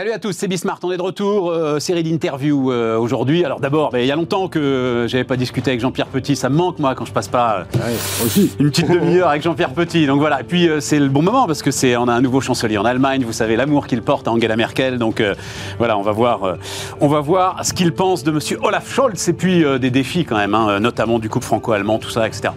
Salut à tous, c'est Bismart, on est de retour, euh, série d'interviews euh, aujourd'hui. Alors d'abord, il y a longtemps que j'avais pas discuté avec Jean-Pierre Petit, ça me manque moi quand je passe pas euh, une petite demi-heure avec Jean-Pierre Petit. Donc voilà, et puis c'est le bon moment parce que c'est on a un nouveau chancelier en Allemagne, vous savez l'amour qu'il porte à Angela Merkel. Donc voilà, on va voir on va voir ce qu'il pense de monsieur Olaf Scholz et puis des défis quand même hein, notamment du couple franco-allemand, tout ça etc.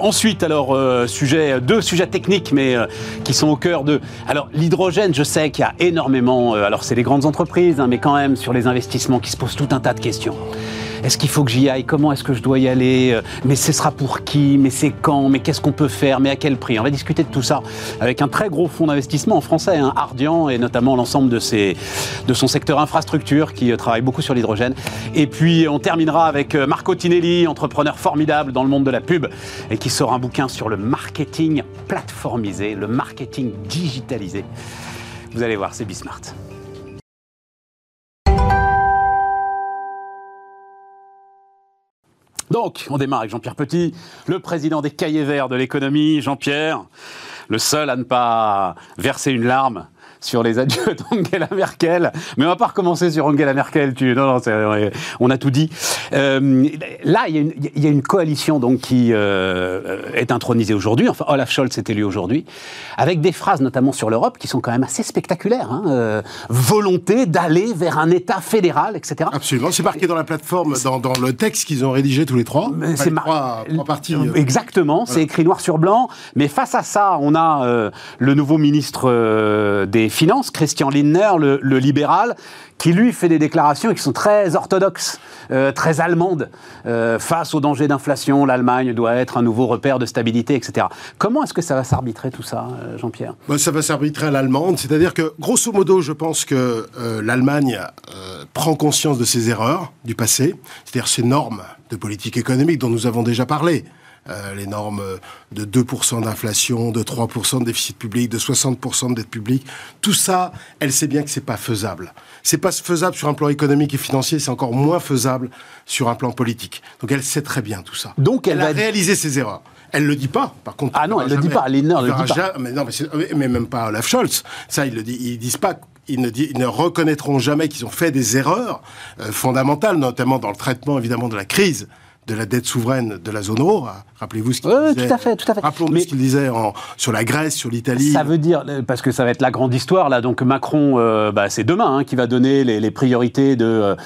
ensuite alors sujet deux sujets techniques mais qui sont au cœur de alors l'hydrogène, je sais qu'il y a énormément alors c'est les grandes entreprises, hein, mais quand même sur les investissements qui se posent tout un tas de questions. Est-ce qu'il faut que j'y aille? Comment est-ce que je dois y aller? Euh, Mais ce sera pour qui? Mais c'est quand? Mais qu'est-ce qu'on peut faire? Mais à quel prix? On va discuter de tout ça avec un très gros fonds d'investissement en français, hein, Ardian, et notamment l'ensemble de, de son secteur infrastructure qui euh, travaille beaucoup sur l'hydrogène. Et puis on terminera avec euh, Marco Tinelli, entrepreneur formidable dans le monde de la pub, et qui sort un bouquin sur le marketing plateformisé, le marketing digitalisé. Vous allez voir, c'est Bismart. Donc, on démarre avec Jean-Pierre Petit, le président des cahiers verts de l'économie. Jean-Pierre, le seul à ne pas verser une larme sur les adieux d'Angela Merkel. Mais on va pas recommencer sur Angela Merkel. Tu... Non, non, on a tout dit. Euh, là, il y, a une coalition donc qui euh, est intronisée aujourd'hui. Enfin, Olaf Scholz est élu aujourd'hui, avec des phrases notamment sur l'Europe qui sont quand même assez spectaculaires. Hein. Euh, volonté d'aller vers un État fédéral, etc. Absolument. C'est marqué dans la plateforme, dans, dans le texte qu'ils ont rédigé tous les trois. C'est trois, trois, parties. Exactement. C'est écrit noir sur blanc. Mais face à ça, on a le nouveau ministre des Finances, Christian Lindner, le, libéral, qui lui fait des déclarations qui sont très orthodoxes, euh, très allemandes. Euh, face au danger d'inflation, l'Allemagne doit être un nouveau repère de stabilité, etc. Comment est-ce que ça va s'arbitrer tout ça, euh, Jean-Pierre? Bah, Ça va s'arbitrer à l'allemande, c'est-à-dire que, grosso modo, je pense que l'Allemagne prend conscience de ses erreurs du passé, c'est-à-dire ses normes de politique économique dont nous avons déjà parlé. Euh, les normes de 2% d'inflation, de 3% de déficit public, de 60% de dette publique. Tout ça, elle sait bien que c'est pas faisable. C'est pas faisable sur un plan économique et financier, c'est encore moins faisable sur un plan politique. Donc elle sait très bien tout ça. Donc elle, a réalisé ses erreurs. Elle le dit pas, par contre. Ah non, elle le dit pas. Lindner le dit pas. Mais non, mais, même pas Olaf Scholz. Ça, ils le. Ils disent pas. Ils ne, ils ne reconnaîtront jamais qu'ils ont fait des erreurs euh, fondamentales, notamment dans le traitement évidemment de la crise de la dette souveraine de la zone euro. Rappelez-vous ce qu'il oui, disait. tout à fait, tout à fait. Rappelons ce qu'il disait sur la Grèce, sur l'Italie. Ça veut dire, parce que ça va être la grande histoire là. Donc Macron, euh, bah, c'est demain hein, qui va donner les, priorités de euh,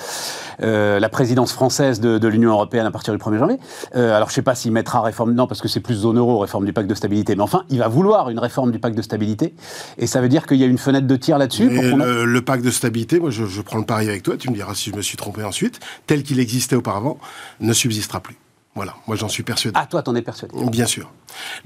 euh, la présidence française de, l'Union européenne à partir du 1er janvier. alors je ne sais pas s'il mettra réforme, non, parce que c'est plus zone euro, réforme du pacte de stabilité. Mais enfin, il va vouloir une réforme du pacte de stabilité, et ça veut dire qu'il y a une fenêtre de tir là-dessus. Le, le, pacte de stabilité, moi je, je prends le pari avec toi. Tu me diras si je me suis trompé ensuite. Tel qu'il existait auparavant, ne plus. Voilà, moi j'en suis persuadé. Ah, toi, t'en es persuadé Bien sûr.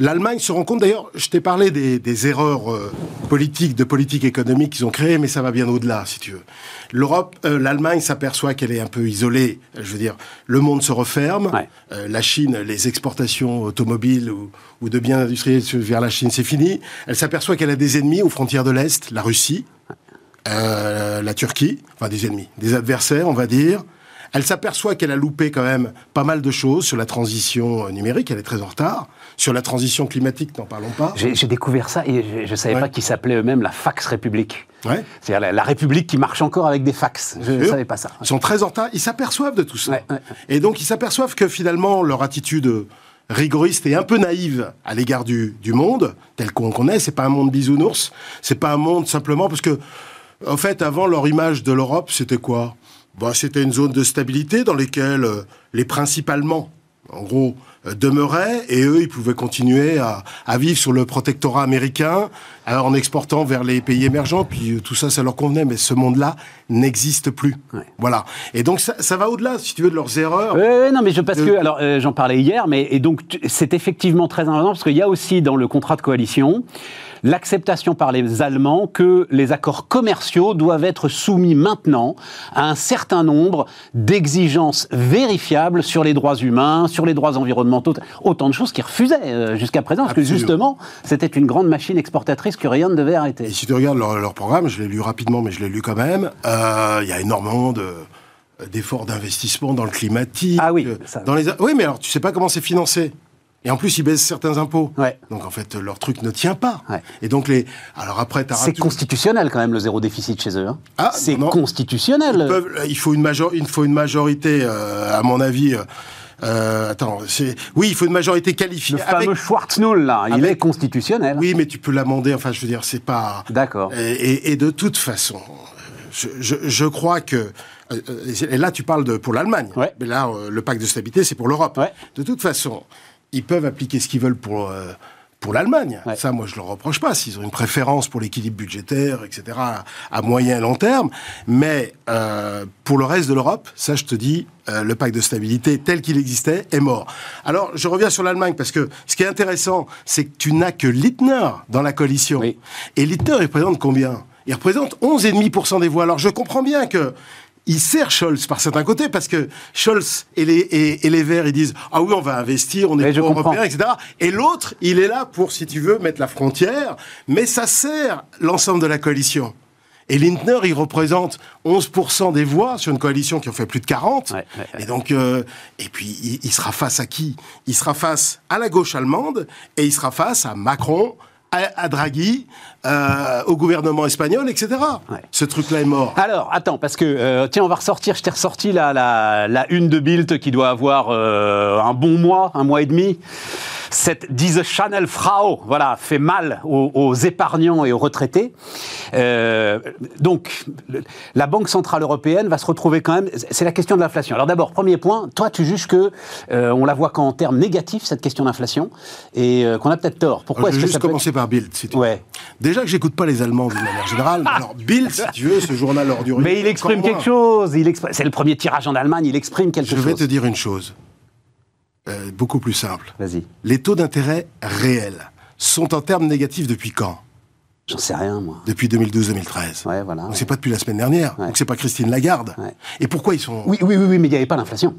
L'Allemagne se rend compte, d'ailleurs, je t'ai parlé des, erreurs euh, politiques, de politique économique qu'ils ont créées, mais ça va bien au-delà, si tu veux. L'Europe, euh, l'Allemagne s'aperçoit qu'elle est un peu isolée. Je veux dire, le monde se referme. Euh, la Chine, les exportations automobiles ou, ou, de biens industriels vers la Chine, c'est fini. Elle s'aperçoit qu'elle a des ennemis aux frontières de l'Est, la Russie, la Turquie, enfin des ennemis, des adversaires, on va dire. Elle s'aperçoit qu'elle a loupé quand même pas mal de choses sur la transition numérique, elle est très en retard. Sur la transition climatique, n'en parlons pas. J'ai découvert ça et je ne savais pas qu'ils s'appelaient eux-mêmes la Fax République. C'est-à-dire la, République qui marche encore avec des fax. Je ne savais pas ça. Ils sont très en retard, ils s'aperçoivent de tout ça. Et donc ils s'aperçoivent que finalement leur attitude rigoriste et un peu naïve à l'égard du, monde, tel qu'on connaît, c'est pas un monde bisounours, c'est pas un monde simplement parce que, en fait, avant leur image de l'Europe, c'était quoi? Bah, c'était une zone de stabilité dans laquelle euh, les principalement, en gros, euh, demeuraient et eux, ils pouvaient continuer à, vivre sur le protectorat américain en exportant vers les pays émergents. Puis euh, tout ça, ça leur convenait, mais ce monde-là n'existe plus. Voilà. Et donc ça, va au-delà, si tu veux, de leurs erreurs. Oui, non, mais je parce que alors j'en parlais hier, mais et donc c'est effectivement très important parce qu'il y a aussi dans le contrat de coalition l'acceptation par les Allemands que les accords commerciaux doivent être soumis maintenant à un certain nombre d'exigences vérifiables sur les droits humains, sur les droits environnementaux, autant de choses qu'ils refusaient euh, jusqu'à présent, parce que justement, c'était une grande machine exportatrice que rien ne devait arrêter. Et si tu regardes leur, programme, je l'ai lu rapidement, mais je l'ai lu quand même, euh, il y a énormément de d'efforts d'investissement dans le climatique. Ah oui. Dans les... Oui, mais alors tu sais pas comment c'est financé. Et en plus, ils baissent certains impôts. Donc en fait, leur truc ne tient pas. Et donc les. Alors après, c'est constitutionnel quand même le zéro déficit chez eux. Hein. Ah, c'est constitutionnel. il faut une, major... il faut une majorité, à mon avis. Euh, attends, oui, il faut une majorité qualifiée. Le fameux Schwarz-Null, là, il est constitutionnel. Oui, mais tu peux l'amender. Enfin, je veux dire, c'est pas. D'accord. Et, de toute façon, je, crois que. Euh, et là, tu parles de pour l'Allemagne. Mais là, euh, le pacte de stabilité, c'est pour l'Europe. De toute façon, ils peuvent appliquer ce qu'ils veulent pour pour l'Allemagne. Ça, moi, je ne le reproche pas, s'ils ont une préférence pour l'équilibre budgétaire, etc., à moyen et long terme. Mais euh, pour le reste de l'Europe, ça, je te dis, euh, le pacte de stabilité tel qu'il existait est mort. Alors, je reviens sur l'Allemagne, parce que ce qui est intéressant, c'est que tu n'as que Littner dans la coalition. Et Littner, il représente combien? Il représente 11,5% des voix. Alors je comprends bien que il sert Scholz par certains côtés parce que Scholz et les, et, les Verts, ils disent Ah oui, on va investir, on est européen, etc. Et l'autre, il est là pour, si tu veux, mettre la frontière, mais ça sert l'ensemble de la coalition. Et Lindner, il représente 11% des voix sur une coalition qui en fait plus de 40. Et donc, euh, et puis, il, il, sera face à qui? Il sera face à la gauche allemande et il sera face à Macron, à, Draghi, euh, au gouvernement espagnol, etc. Ce truc-là est mort. Alors, attends, parce que, euh, tiens, on va ressortir, je t'ai ressorti la, la, une de Bild qui doit avoir euh, un bon mois, un mois et demi cette diese Chanel Frau, voilà, fait mal aux, épargnants et aux retraités. Donc, la Banque centrale européenne va se retrouver quand même. C'est la question de l'inflation. Alors d'abord, premier point, toi, tu juges que on la voit qu'en termes négatifs cette question d'inflation et qu'on a peut-être tort. Pourquoi est-ce que juste commencer par Bild, si tu ouais. Déjà que j'écoute pas les Allemands d'une manière générale. alors Bild, si tu veux, ce journal ordurier. Mais il exprime quelque chose. Il C'est le premier tirage en Allemagne. Il exprime quelque chose. Je vais te dire une chose. Euh, beaucoup plus simple. Vas-y. Les taux d'intérêt réels sont en termes négatifs depuis quand? J'en sais rien, moi. Depuis 2012-2013. Ouais, voilà. Donc c'est pas depuis la semaine dernière. Donc c'est pas Christine Lagarde. Et pourquoi ils sont Oui, oui, oui, mais il n'y avait pas l'inflation.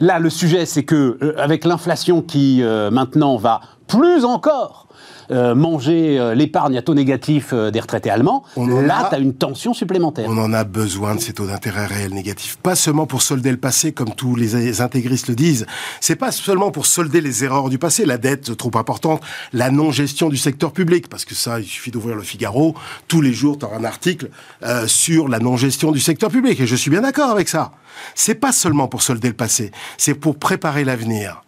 Là, le sujet, c'est que euh, avec l'inflation qui euh, maintenant va plus encore euh, manger euh, l'épargne à taux négatif euh, des retraités allemands, là, tu as une tension supplémentaire. On en a besoin de ces taux d'intérêt réels négatifs. Pas seulement pour solder le passé, comme tous les intégristes le disent. C'est pas seulement pour solder les erreurs du passé, la dette trop importante, la non-gestion du secteur public, parce que ça, il suffit d'ouvrir le Figaro. Tous les jours, tu un article sur la non-gestion du secteur public. Et je suis bien d'accord avec ça. C'est pas seulement pour solder le passé, c'est pour préparer l'avenir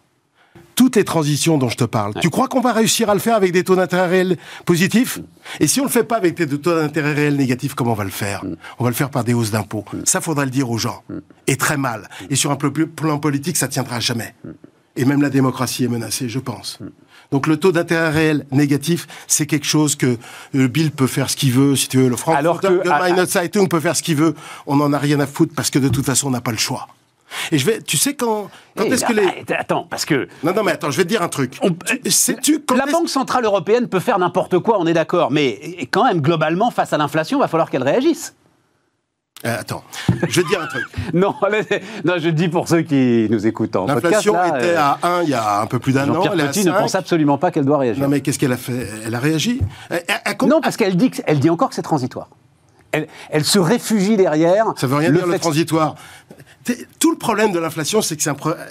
toutes les transitions dont je te parle. Tu crois qu'on va réussir à le faire avec des taux d'intérêt réels positifs? Et si on le fait pas avec des taux d'intérêt réels négatifs, comment on va le faire? On va le faire par des hausses d'impôts. Ça, faudra le dire aux gens. Et très mal. Et sur un plan politique, ça tiendra jamais. Et même la démocratie est menacée, je pense. Donc le taux d'intérêt réel négatif, c'est quelque chose que le euh, Bill peut faire ce qu'il veut, si tu veux, le Frankfurter Allgemeine Zeitung peut faire ce qu'il veut. On n'en a rien à foutre parce que de toute façon, on n'a pas le choix. Et je vais, tu sais quand, quand est-ce que les... Attends, parce que... Non, non, mais attends, je vais te dire un truc. Sais-tu La Banque Centrale Européenne peut faire n'importe quoi, on est d'accord, mais quand même, globalement, face à l'inflation, il va falloir qu'elle réagisse. Euh, attends, je vais te dire un truc. non, non, je dis pour ceux qui nous écoutent en L'inflation était euh, à 1 il y a un peu plus d'un an. Elle Petit ne pense absolument pas qu'elle doit réagir. Non, mais qu'est-ce qu'elle a fait? Elle a réagi? Non, parce qu'elle dit, elle dit encore que c'est transitoire. Elle, elle, se réfugie derrière. Ça veut rien dire le transitoire. Tout le problème de l'inflation, c'est que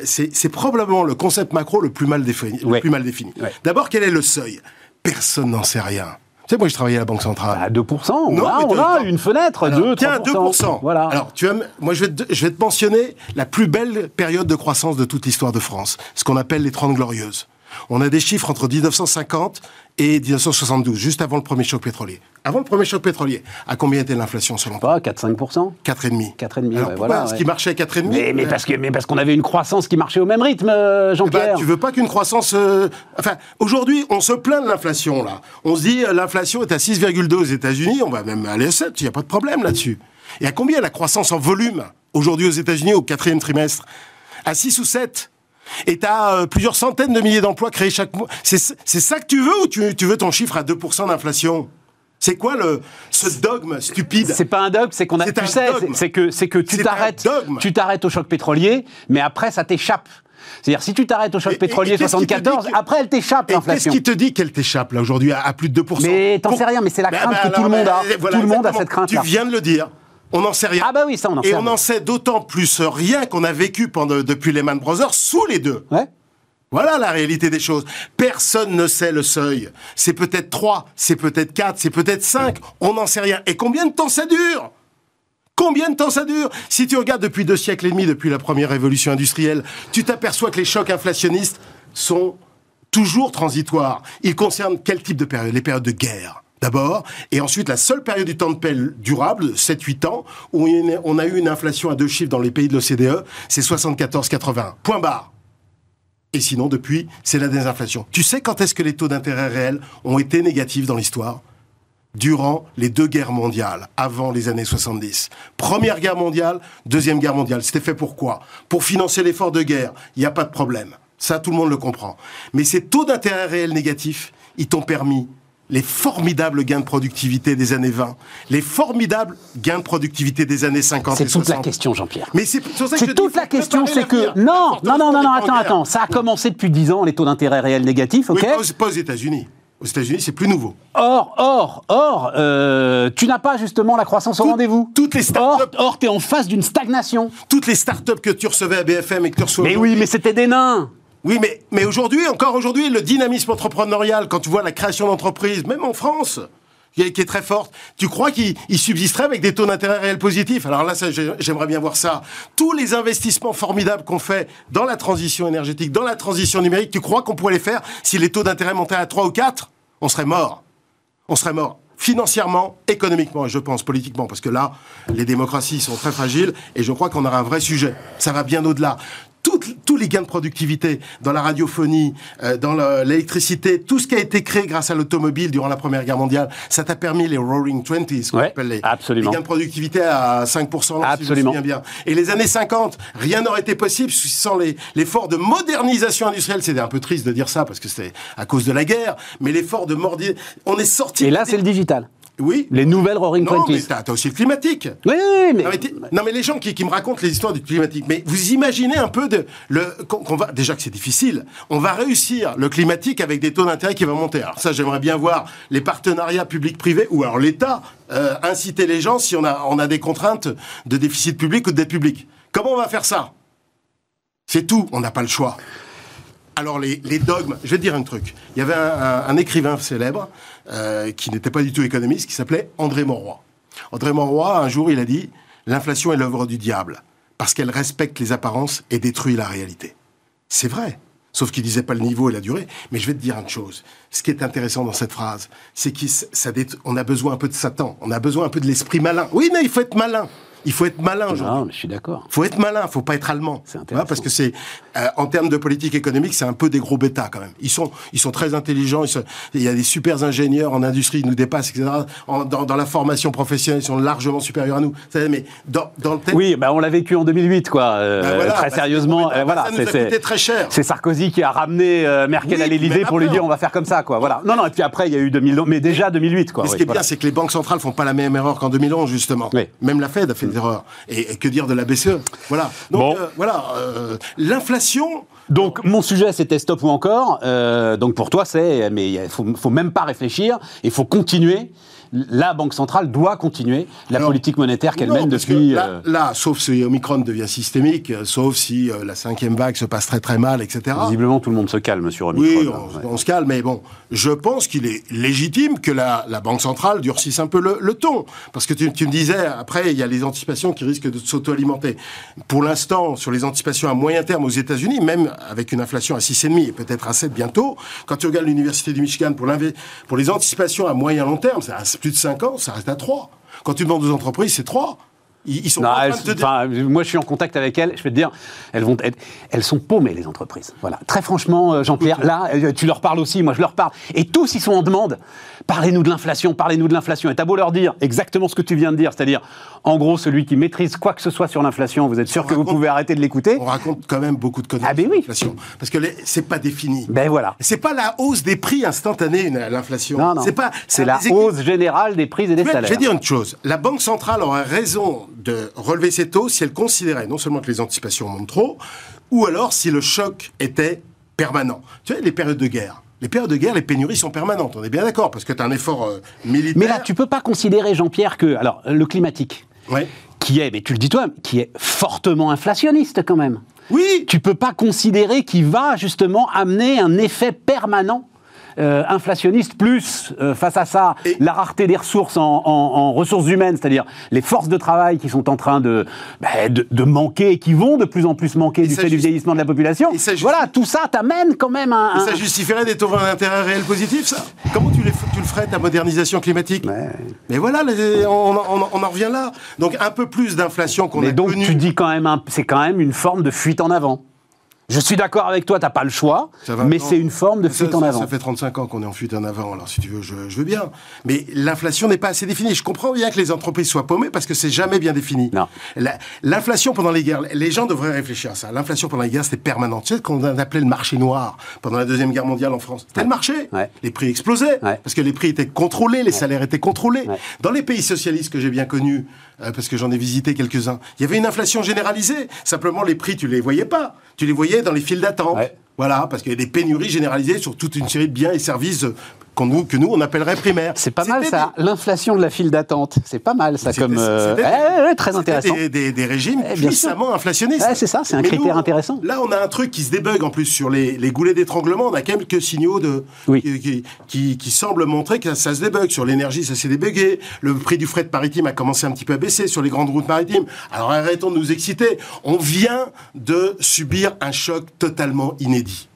c'est probablement le concept macro le plus mal défini. plus mal défini. D'abord, quel est le seuil? Personne n'en sait rien. Tu sais, moi, je travaillais à la Banque Centrale. À 2%, on, a, on a une fenêtre, Alors, 2, tiens, 2%. Voilà. Alors, tu moi, je vais, te, je vais te mentionner la plus belle période de croissance de toute l'histoire de France, ce qu'on appelle les 30 glorieuses. On a des chiffres entre 1950 et 1972, juste avant le premier choc pétrolier. Avant le premier choc pétrolier, à combien était l'inflation selon toi? 4-5% 4,5. 4,5, Alors pourquoi Ce qui marchait à 4,5 mais, mais, parce que mais parce qu'on avait une croissance qui marchait au même rythme, euh, Jean-Pierre. Eh ben, tu veux pas qu'une croissance... Euh, enfin, aujourd'hui, on se plaint de l'inflation, là. On se dit, euh, l'inflation est à 6,2 aux États-Unis, on va même aller à 7, il n'y a pas de problème là-dessus. Et à combien la croissance en volume, aujourd'hui aux États-Unis, au quatrième trimestre? À 6 ou 7 et tu as euh, plusieurs centaines de milliers d'emplois créés chaque mois. C'est ça que tu veux ou tu, veux ton chiffre à 2% d'inflation? C'est quoi le ce dogme stupide? C'est pas un dogme, c'est qu'on a. Tu sais, c'est que c'est que tu t'arrêtes, tu t'arrêtes au choc pétrolier, mais après ça t'échappe. C'est-à-dire, si tu t'arrêtes au choc pétrolier 74, après, elle t'échappe, l'inflation. Qu'est-ce qui te dit qu'elle t'échappe, là, aujourd'hui, à, plus de 2% Mais t'en sais rien, mais c'est la crainte que tout le monde a. tout le monde a cette crainte-là. Tu viens de le dire. On n'en sait rien. Ah bah oui, ça on en sait. Et on en sait d'autant plus rien qu'on a vécu pendant, depuis Lehman Brothers sous les deux. Ouais. Voilà la réalité des choses. Personne ne sait le seuil. C'est peut-être 3, c'est peut-être 4, c'est peut-être 5, on n'en sait rien. Et combien de temps ça dure? Combien de temps ça dure? Si tu regardes depuis deux siècles et demi, depuis la première révolution industrielle, tu t'aperçois que les chocs inflationnistes sont toujours transitoires. Ils concernent quel type de période? Les périodes de guerre d'abord, et ensuite la seule période du temps de paix durable, 7-8 ans, où on a eu une inflation à deux chiffres dans les pays de l'OCDE, c'est 74-80. Point barre. Et sinon, depuis, c'est la désinflation. Tu sais quand est-ce que les taux d'intérêt réels ont été négatifs dans l'histoire? Durant les deux guerres mondiales, avant les années 70. Première guerre mondiale, deuxième guerre mondiale. C'était fait pour quoi? Pour financer l'effort de guerre. Il n'y a pas de problème. Ça, tout le monde le comprend. Mais ces taux d'intérêt réels négatifs, ils t'ont permis les formidables gains de productivité des années 20, les formidables gains de productivité des années 50 C'est toute la question, Jean-Pierre. Mais c'est toute la question, c'est que non, non, non, non, non, attends, attends, ça a commencé depuis 10 ans les taux d'intérêt réels négatifs, ok oui, pas aux États-Unis. Aux États-Unis, c'est plus nouveau. Or, or, or, euh, tu n'as pas justement la croissance au rendez-vous. Toutes les startups. Or, or tu es en face d'une stagnation. Toutes les startups que tu recevais à BFM et que tu reçois. Mais oui, mais c'était des nains. Oui, mais, aujourd'hui, encore aujourd'hui, le dynamisme entrepreneurial, quand tu vois la création d'entreprises, même en France, qui est, très forte, tu crois qu'il subsisterait avec des taux d'intérêt réels positifs? Alors là, j'aimerais bien voir ça. Tous les investissements formidables qu'on fait dans la transition énergétique, dans la transition numérique, tu crois qu'on pourrait les faire si les taux d'intérêt montaient à 3 ou 4 On serait mort. On serait mort financièrement, économiquement, et je pense politiquement, parce que là, les démocraties sont très fragiles, et je crois qu'on aura un vrai sujet. Ça va bien au-delà tous les gains de productivité dans la radiophonie, euh, dans l'électricité, tout ce qui a été créé grâce à l'automobile durant la Première Guerre mondiale, ça t'a permis les Roaring Twenties, qu'on appelle les, absolument. les, gains de productivité à 5%, absolument. si je bien. Et les années 50, rien n'aurait été possible sans l'effort de modernisation industrielle. C'était un peu triste de dire ça parce que c'était à cause de la guerre, mais l'effort de modernisation, on est sorti. Et là, c'est le digital. Oui. Les nouvelles Roaring non, Twenties. mais t'as aussi le climatique. Oui, oui, mais... Non mais, les gens qui, me racontent les histoires du climatique, mais vous imaginez un peu de le qu'on va déjà que c'est difficile. On va réussir le climatique avec des taux d'intérêt qui vont monter. Alors ça, j'aimerais bien voir les partenariats publics-privés ou alors l'État euh, inciter les gens si on a on a des contraintes de déficit public ou de dette publique. Comment on va faire ça? C'est tout. On n'a pas le choix. Alors les, dogmes, je vais te dire un truc. Il y avait un, écrivain célèbre euh, qui n'était pas du tout économiste, qui s'appelait André Monroy. André Monroy, un jour, il a dit l'inflation est l'œuvre du diable parce qu'elle respecte les apparences et détruit la réalité. C'est vrai. Sauf qu'il disait pas le niveau et la durée. Mais je vais te dire une chose. Ce qui est intéressant dans cette phrase, c'est qu'on a besoin un peu de Satan. On a besoin un peu de l'esprit malin. Oui, mais il faut être malin. Il faut être malin aujourd'hui. Non, mais je suis d'accord. Il faut être malin, il faut pas être allemand. C'est intéressant. parce que c'est, euh, en termes de politique économique, c'est un peu des gros bêtas quand même. Ils sont, ils sont très intelligents. il y a des super ingénieurs en industrie, ils nous dépassent, etc. dans, la formation professionnelle, ils sont largement supérieurs à nous. Mais dans, dans le Oui, bah on l'a vécu en 2008, quoi. Euh, bah très bah, sérieusement. Euh, voilà, ça nous a coûté très cher. C'est Sarkozy qui a ramené Merkel à l'Élysée pour lui dire on va faire comme ça, quoi. Voilà. Non, non. Et puis après, il y a eu 2000, mais déjà 2008, quoi. Mais ce qui est bien, c'est que les banques centrales font pas la même erreur qu'en 2011, justement. Même la Fed a fait des erreurs. Et que dire de la BCE Voilà. Donc euh, voilà, euh, l'inflation. Donc mon sujet c'était stop ou encore. Euh, donc pour toi c'est, mais il faut, faut même pas réfléchir. Il faut continuer la Banque centrale doit continuer la politique monétaire qu'elle mène depuis. Là, là, sauf si Omicron devient systémique, sauf si la cinquième vague se passe très très mal, etc. Visiblement, tout le monde se calme sur Omicron. Oui, on, se calme, mais bon, je pense qu'il est légitime que la, Banque centrale durcisse un peu le, ton. Parce que tu, tu, me disais, après, il y a les anticipations qui risquent de s'auto-alimenter. Pour l'instant, sur les anticipations à moyen terme aux États-Unis, même avec une inflation à 6,5 et peut-être à 7 bientôt, quand tu regardes l'Université du Michigan pour, pour les anticipations à moyen long terme, c'est plus de 5 ans, ça reste à 3. Quand tu demandes aux entreprises, c'est 3. Ils, sont pas de Moi, je suis en contact avec elles. Je vais te dire, elles vont être, elles sont paumées les entreprises. Voilà. Très franchement, euh, Jean-Pierre, là, euh, tu leur parles aussi. Moi, je leur parle. Et tous, ils sont en demande. Parlez-nous de l'inflation. Parlez-nous de l'inflation. Et t'as beau leur dire exactement ce que tu viens de dire, c'est-à-dire, en gros, celui qui maîtrise quoi que ce soit sur l'inflation, vous êtes sûr que vous pouvez arrêter de l'écouter On raconte quand même beaucoup de conneries ah ben oui. parce que c'est pas défini. Ben voilà. C'est pas la hausse des prix instantanée l'inflation. Non, non. C'est pas. C'est la hausse générale des prix et des salaires. Je vais dire une chose. La banque centrale aurait raison de relever ses taux si elle considérait non seulement que les anticipations montent trop, ou alors si le choc était permanent. Tu vois, les périodes de guerre. Les périodes de guerre, les pénuries sont permanentes, on est bien d'accord, parce que tu as un effort euh, militaire. Mais là, tu peux pas considérer, Jean-Pierre, que. Alors, le climatique, ouais. qui est, mais tu le dis toi, qui est fortement inflationniste quand même. Oui. Tu peux pas considérer qu'il va justement amener un effet permanent euh, inflationniste, plus euh, face à ça, la rareté des ressources en, ressources humaines, c'est-à-dire les forces de travail qui sont en train de, bah, de, manquer et qui vont de plus en plus manquer du fait du vieillissement de la population. Voilà, tout ça t'amène quand même un, ça justifierait des taux d'intérêt réels positifs, ça? Comment tu, les, tu, le ferais, ta modernisation climatique? Mais voilà, on, en revient là. Donc un peu plus d'inflation qu'on a donc tu dis quand même, c'est quand même une forme de fuite en avant. Je suis d'accord avec toi, t'as pas le choix, mais c'est une forme de fuite en avant. Ça fait 35 ans qu'on est en fuite en avant, alors si tu veux, je, veux bien. Mais l'inflation n'est pas assez définie. Je comprends bien que les entreprises soient paumées parce que c'est jamais bien défini. L'inflation pendant les guerres, les gens devraient réfléchir à ça. L'inflation pendant les guerres, c'était permanent. Tu sais qu'on appelait le marché noir pendant la Deuxième Guerre mondiale en France? C'était le marché. Les prix explosaient parce que les prix étaient contrôlés, les salaires étaient contrôlés. Dans les pays socialistes que j'ai bien connus, euh, parce que j'en ai visité quelques-uns, il y avait une inflation généralisée. Simplement, les prix, tu les voyais pas. Tu les voyais dans les files d'attente. Voilà, parce qu'il y a des pénuries généralisées sur toute une série de biens et services nous, que nous, on appellerait primaires. C'est pas mal ça, l'inflation de la file d'attente. C'est pas mal ça comme... Euh, très intéressant. Des, des, régimes puissamment inflationnistes. c'est ça, c'est un critère intéressant. Là, on a un truc qui se débug en plus sur les, les goulets d'étranglement. On a quelques signaux de, qui, qui, qui, semblent montrer que ça se débug. Sur l'énergie, ça s'est débugué. Le prix du fret maritime a commencé un petit peu à baisser sur les grandes routes maritimes. Alors arrêtons de nous exciter. On vient de subir un choc totalement inédit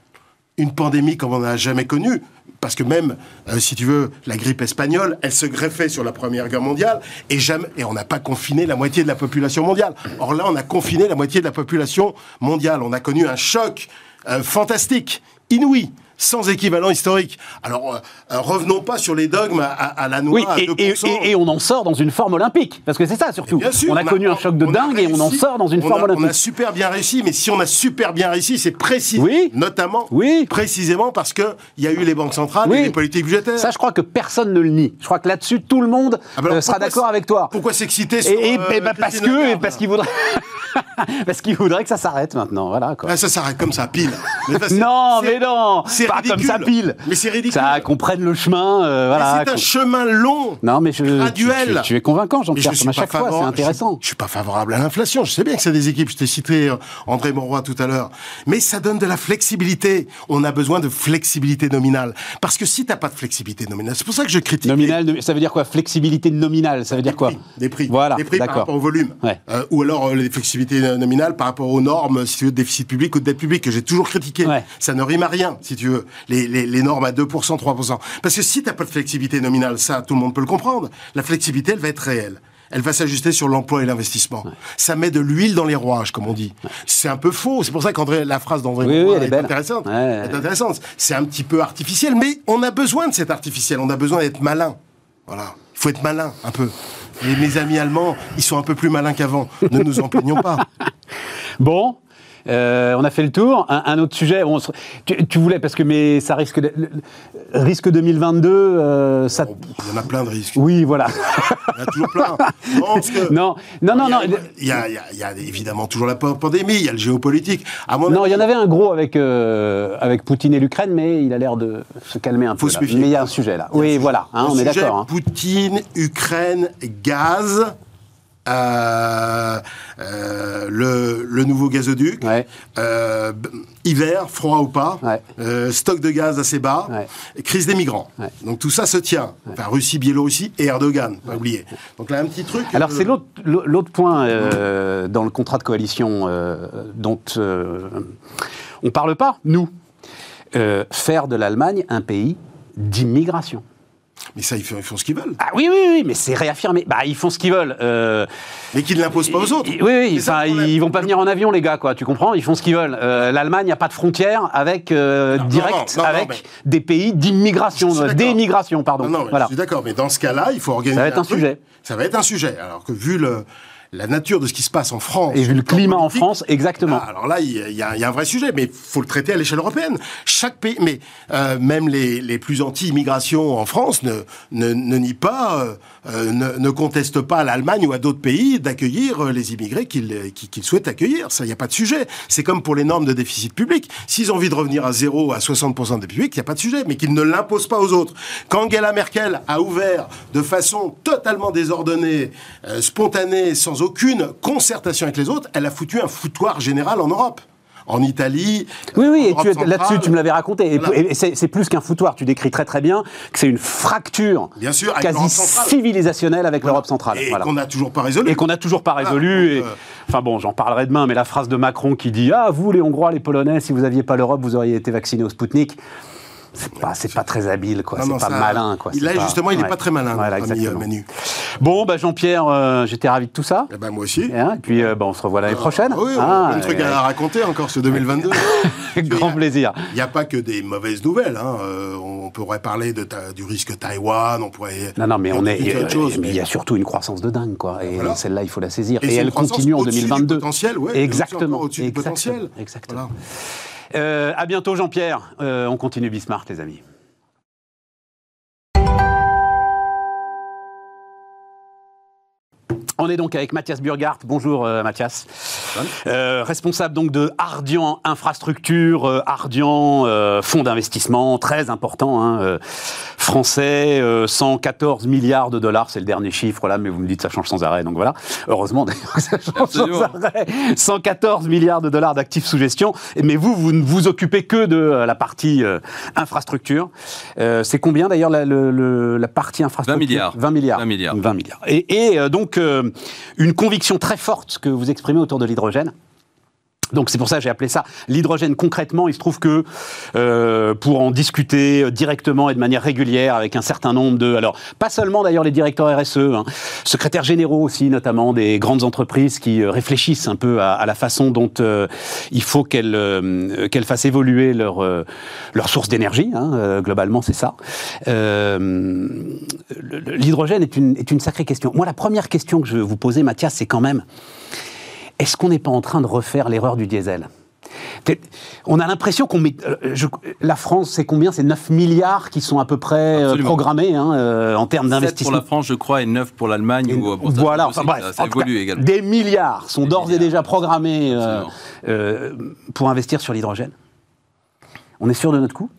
une pandémie comme on n'a jamais connue parce que même, euh, si tu veux, la grippe espagnole, elle se greffait sur la Première Guerre mondiale, et, jamais, et on n'a pas confiné la moitié de la population mondiale. Or là, on a confiné la moitié de la population mondiale. On a connu un choc euh, fantastique, inouï sans équivalent historique. Alors, euh, euh, revenons pas sur les dogmes à, la noix oui, et, Et, on en sort dans une forme olympique, parce que c'est ça surtout. on, a connu un choc de dingue et on en sort dans une forme olympique. On a super bien réussi, mais si on a super bien réussi, c'est précisément, notamment, précisément parce qu'il y a eu les banques centrales et les politiques budgétaires. Ça, je crois que personne ne le nie. Je crois que là-dessus, tout le monde ah euh, sera d'accord avec toi. Pourquoi s'exciter sur et, bah, parce que, parce qu'il voudrait. Parce qu'il voudrait que ça s'arrête maintenant, voilà. Quoi. Ah, ça s'arrête comme ça, pile. non, mais non, c'est pas comme ça pile. Mais c'est ridicule. Ça qu'on prenne le chemin, euh, voilà. C'est un chemin long. Non, mais je, graduel. Tu, es convaincant, Jean-Pierre. Comme à chaque fois, c'est intéressant. Je, je, suis pas favorable à l'inflation. Je sais bien que c'est des équipes. Je t'ai cité euh, André Monroy tout à l'heure, mais ça donne de la flexibilité. On a besoin de flexibilité nominale, parce que si t'as pas de flexibilité nominale, c'est pour ça que je critique. Nominale, ça veut dire quoi Flexibilité nominale, ça veut dire quoi Des prix. Voilà. Des prix par rapport au volume. Euh, ou alors les flexibilités nominales par rapport aux normes, si tu veux, de déficit public ou de dette publique, que j'ai toujours critiqué. Ça ne rime à rien, si tu veux. Les, les, les normes à 2%, 3%. Parce que si tu n'as pas de flexibilité nominale, ça, tout le monde peut le comprendre. La flexibilité, elle va être réelle elle va s'ajuster sur l'emploi et l'investissement. Ça met de l'huile dans les rouages, comme on dit. C'est un peu faux. C'est pour ça qu'André, la phrase d'André oui, est, intéressante. est intéressante. C'est un petit peu artificiel, mais on a besoin de cet artificiel. On a besoin d'être malin. Voilà. Il faut être malin, un peu. Et mes amis allemands, ils sont un peu plus malins qu'avant. Ne nous en plaignons pas. Bon, euh, on a fait le tour. Un, autre sujet, tu, voulais, parce que mais ça risque, de, risque 2022, euh, ça. il y en a plein de risques. Oui, voilà. il y en a toujours plein. Non, non, non, non. Il y, a, il, y a, évidemment toujours la pandémie, il y a le géopolitique. non, il y en avait un gros avec, euh, avec Poutine et l'Ukraine, mais il a l'air de se calmer un peu. mais il y a un sujet là. Oui, voilà, hein, on est d'accord. Hein. Poutine, Ukraine, gaz. Euh, euh, le, le, nouveau gazoduc, euh, hiver, froid ou pas, stock de gaz assez bas, crise des migrants. Donc tout ça se tient. Enfin, Russie, Biélorussie et Erdogan, pas oublier. Donc là, un petit truc. Alors c'est l'autre point dans le contrat de coalition dont on parle pas, nous. faire de l'Allemagne un pays d'immigration. Mais ça, ils font, ce qu'ils veulent. Ah oui, oui, oui, mais c'est réaffirmé. Bah, ils font ce qu'ils veulent. Euh, mais qu'ils ne l'imposent pas aux autres. Oui, oui, ça, ils vont pas venir en avion, les gars, quoi. Tu comprends? Ils font ce qu'ils veulent. Euh, L'Allemagne n'a pas de frontière avec euh, direct avec des pays d'immigration, d'émigration, pardon. Non, voilà. je suis d'accord. Mais dans ce cas-là, il faut organiser. Ça va être un, sujet. Ça va être un sujet. Alors que vu le la nature de ce qui se passe en France. Et vu le climat en France, exactement. Ah, alors là, il y, a, un vrai sujet, mais il faut le traiter à l'échelle européenne. Chaque pays, mais euh, même les, plus anti-immigration en France ne, ne, ne nient pas, euh, euh, ne, ne, contestent pas à l'Allemagne ou à d'autres pays d'accueillir les immigrés qu'ils souhaitent accueillir. Ça, il n'y a pas de sujet. C'est comme pour les normes de déficit public. S'ils ont envie de revenir à zéro, à 60% des publics, il n'y a pas de sujet, mais qu'ils ne l'imposent pas aux autres. Quand Angela Merkel a ouvert de façon totalement désordonnée, spontanée, sans aucune concertation avec les autres, elle a foutu un foutoir général en Europe. en Italie. Oui, oui, et là-dessus, tu me l'avais raconté. Et, c'est plus qu'un foutoir. Tu décris très très bien que c'est une fracture bien sûr, quasi civilisationnelle avec l'Europe centrale. Et qu'on n'a toujours pas résolu. Et qu'on n'a toujours pas résolu. et, enfin bon, j'en parlerai demain, mais la phrase de Macron qui dit Ah, vous, les Hongrois, les Polonais, si vous n'aviez pas l'Europe, vous auriez été vaccinés au Spoutnik c'est pas, c'est pas très habile, quoi. C'est pas malin, quoi. Là, justement, il n'est pas très malin, voilà, euh, Manu. Bon, bah, Jean-Pierre, euh, j'étais ravi de tout ça. Eh ben, moi aussi. Et, hein, puis, euh, bah, on se revoit l'année prochaine. oui, ah, un truc à raconter encore ce 2022. Grand plaisir. Il n'y a pas que des mauvaises nouvelles. Hein. on pourrait parler de du risque Taïwan, on pourrait. Non, non, mais on est. mais il y a surtout une croissance de dingue, quoi. Et celle-là, il faut la saisir. Et, elle continue en 2022. potentiel, ouais, Exactement. Au-dessus du potentiel. Exactement. Euh, à bientôt, Jean-Pierre. on continue Bismarck, les amis. On est donc avec Mathias Burgart. Bonjour euh, Mathias. Euh, responsable donc de Ardian Infrastructure, euh, Ardian fonds d'investissement très important, hein, français, 114 milliards de dollars, c'est le dernier chiffre là, mais vous me dites ça change sans arrêt, donc voilà. Heureusement d'ailleurs ça change sans arrêt. 114 milliards de dollars d'actifs sous gestion, mais vous, vous ne vous occupez que de la partie infrastructure. c'est combien d'ailleurs la, la, partie infrastructure? 20 milliards. 20 milliards. 20 milliards. 20 milliards. Et, et donc une conviction très forte que vous exprimez autour de l'hydrogène. Donc c'est pour ça que j'ai appelé ça l'hydrogène concrètement. Il se trouve que euh, pour en discuter directement et de manière régulière avec un certain nombre de, alors pas seulement d'ailleurs les directeurs RSE, hein, secrétaires généraux aussi notamment des grandes entreprises qui euh, réfléchissent un peu à, la façon dont euh, il faut qu'elles qu'elles fassent évoluer leur leur source d'énergie. Hein, globalement c'est ça. l'hydrogène est une est une sacrée question. Moi la première question que je vais vous poser Mathias c'est quand même est-ce qu'on n'est pas en train de refaire l'erreur du diesel? On a l'impression qu'on met. Euh, la France, c'est combien? C'est 9 milliards qui sont à peu près euh, programmés hein, euh, en termes d'investissement. pour la France, je crois, et 9 pour l'Allemagne. Voilà, enfin bref. Ça, évolue également. Des milliards sont d'ores et déjà programmés pour investir sur l'hydrogène. On est sûr de notre coup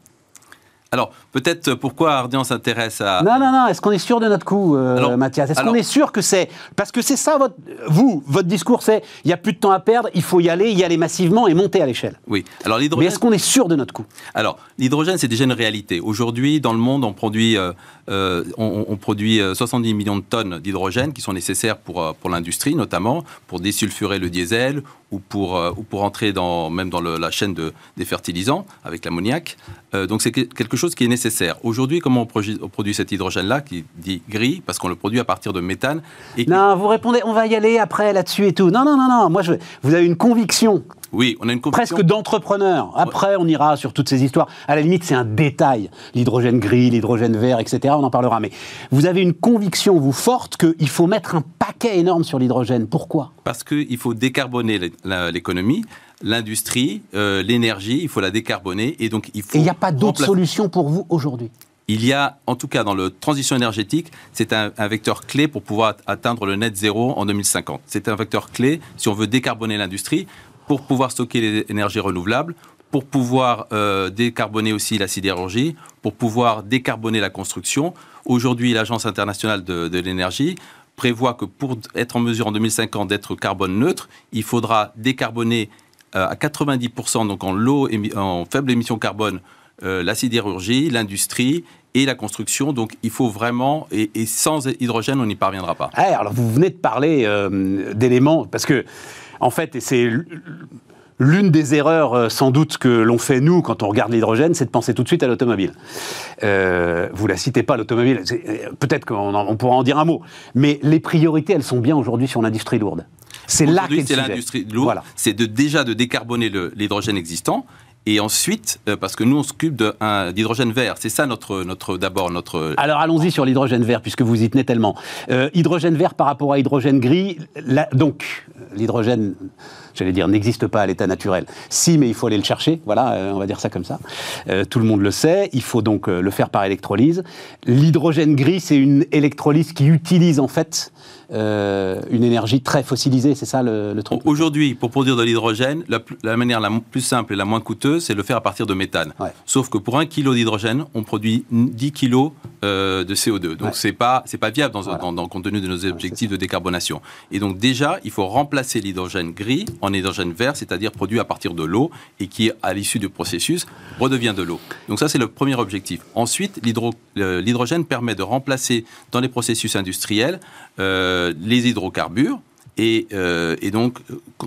alors, peut-être pourquoi Ardian s'intéresse à... Non, non, non, est-ce qu'on est sûr de notre coup, euh, Mathias? Est-ce qu'on est sûr que c'est... Parce que c'est ça, votre... vous, votre discours, c'est il n'y a plus de temps à perdre, il faut y aller, y aller massivement et monter à l'échelle. Oui. Alors, l'hydrogène... Mais est-ce qu'on est sûr de notre coup? Alors, l'hydrogène, c'est déjà une réalité. Aujourd'hui, dans le monde, on produit, euh, euh, on, produit 70 millions de tonnes d'hydrogène qui sont nécessaires pour, pour l'industrie, notamment, pour désulfurer le diesel ou pour, ou pour entrer dans, même dans la chaîne de, des fertilisants avec l'ammoniac. donc, c'est quelque chose qui est nécessaire. Aujourd'hui, comment on produit, on produit cet hydrogène-là, qui dit gris, parce qu'on le produit à partir de méthane et Non, vous répondez, on va y aller après là-dessus et tout. Non, non, non, non. Moi, je, vous avez une conviction. Oui, on a une. Presque d'entrepreneur. Après, on ira sur toutes ces histoires. À la limite, c'est un détail. L'hydrogène gris, l'hydrogène vert, etc. On en parlera. Mais vous avez une conviction, vous, forte, qu'il faut mettre un paquet énorme sur l'hydrogène. Pourquoi? Parce qu'il faut décarboner l'économie l'industrie, euh, l'énergie, il faut la décarboner et donc il faut. Et il n'y a pas d'autre solution pour vous aujourd'hui? Il y a, en tout cas dans la transition énergétique, c'est un, vecteur clé pour pouvoir atteindre le net zéro en 2050. C'est un vecteur clé si on veut décarboner l'industrie, pour pouvoir stocker les énergies renouvelables, pour pouvoir euh, décarboner aussi la sidérurgie, pour pouvoir décarboner la construction. Aujourd'hui, l'Agence internationale de, l'énergie prévoit que pour être en mesure en 2050 d'être carbone neutre, il faudra décarboner euh, à 90% donc en, en faible émission carbone euh, la sidérurgie, l'industrie et la construction. Donc il faut vraiment, et, sans hydrogène, on n'y parviendra pas. Eh, alors vous venez de parler d'éléments, parce que en fait, c'est L'une des erreurs, sans doute, que l'on fait nous quand on regarde l'hydrogène, c'est de penser tout de suite à l'automobile. Euh, vous la citez pas, l'automobile. Peut-être qu'on pourra en dire un mot. Mais les priorités, elles sont bien aujourd'hui sur l'industrie lourde. C'est là qu'est c'est l'industrie lourde. Voilà. C'est de, déjà de décarboner l'hydrogène existant. Et ensuite, euh, parce que nous, on s'occupe d'hydrogène vert. C'est ça notre, notre d'abord notre. Alors allons-y sur l'hydrogène vert, puisque vous y tenez tellement. Euh, hydrogène vert par rapport à hydrogène gris. donc, l'hydrogène, j'allais dire, n'existe pas à l'état naturel. Si, mais il faut aller le chercher. Voilà, euh, on va dire ça comme ça. tout le monde le sait. Il faut donc le faire par électrolyse. L'hydrogène gris, c'est une électrolyse qui utilise en fait euh, une énergie très fossilisée, c'est ça le, truc Aujourd'hui, pour produire de l'hydrogène, la, manière la plus simple et la moins coûteuse, c'est de le faire à partir de méthane. Sauf que pour un kilo d'hydrogène, on produit 10 kilos euh, de CO2. Donc c'est pas c'est pas viable dans, compte tenu de nos objectifs de décarbonation. Et donc déjà, il faut remplacer l'hydrogène gris en hydrogène vert, c'est-à-dire produit à partir de l'eau et qui, à l'issue du processus, redevient de l'eau. Donc ça, c'est le premier objectif. Ensuite, l'hydrogène permet de remplacer dans les processus industriels les hydrocarbures. Et, euh, donc,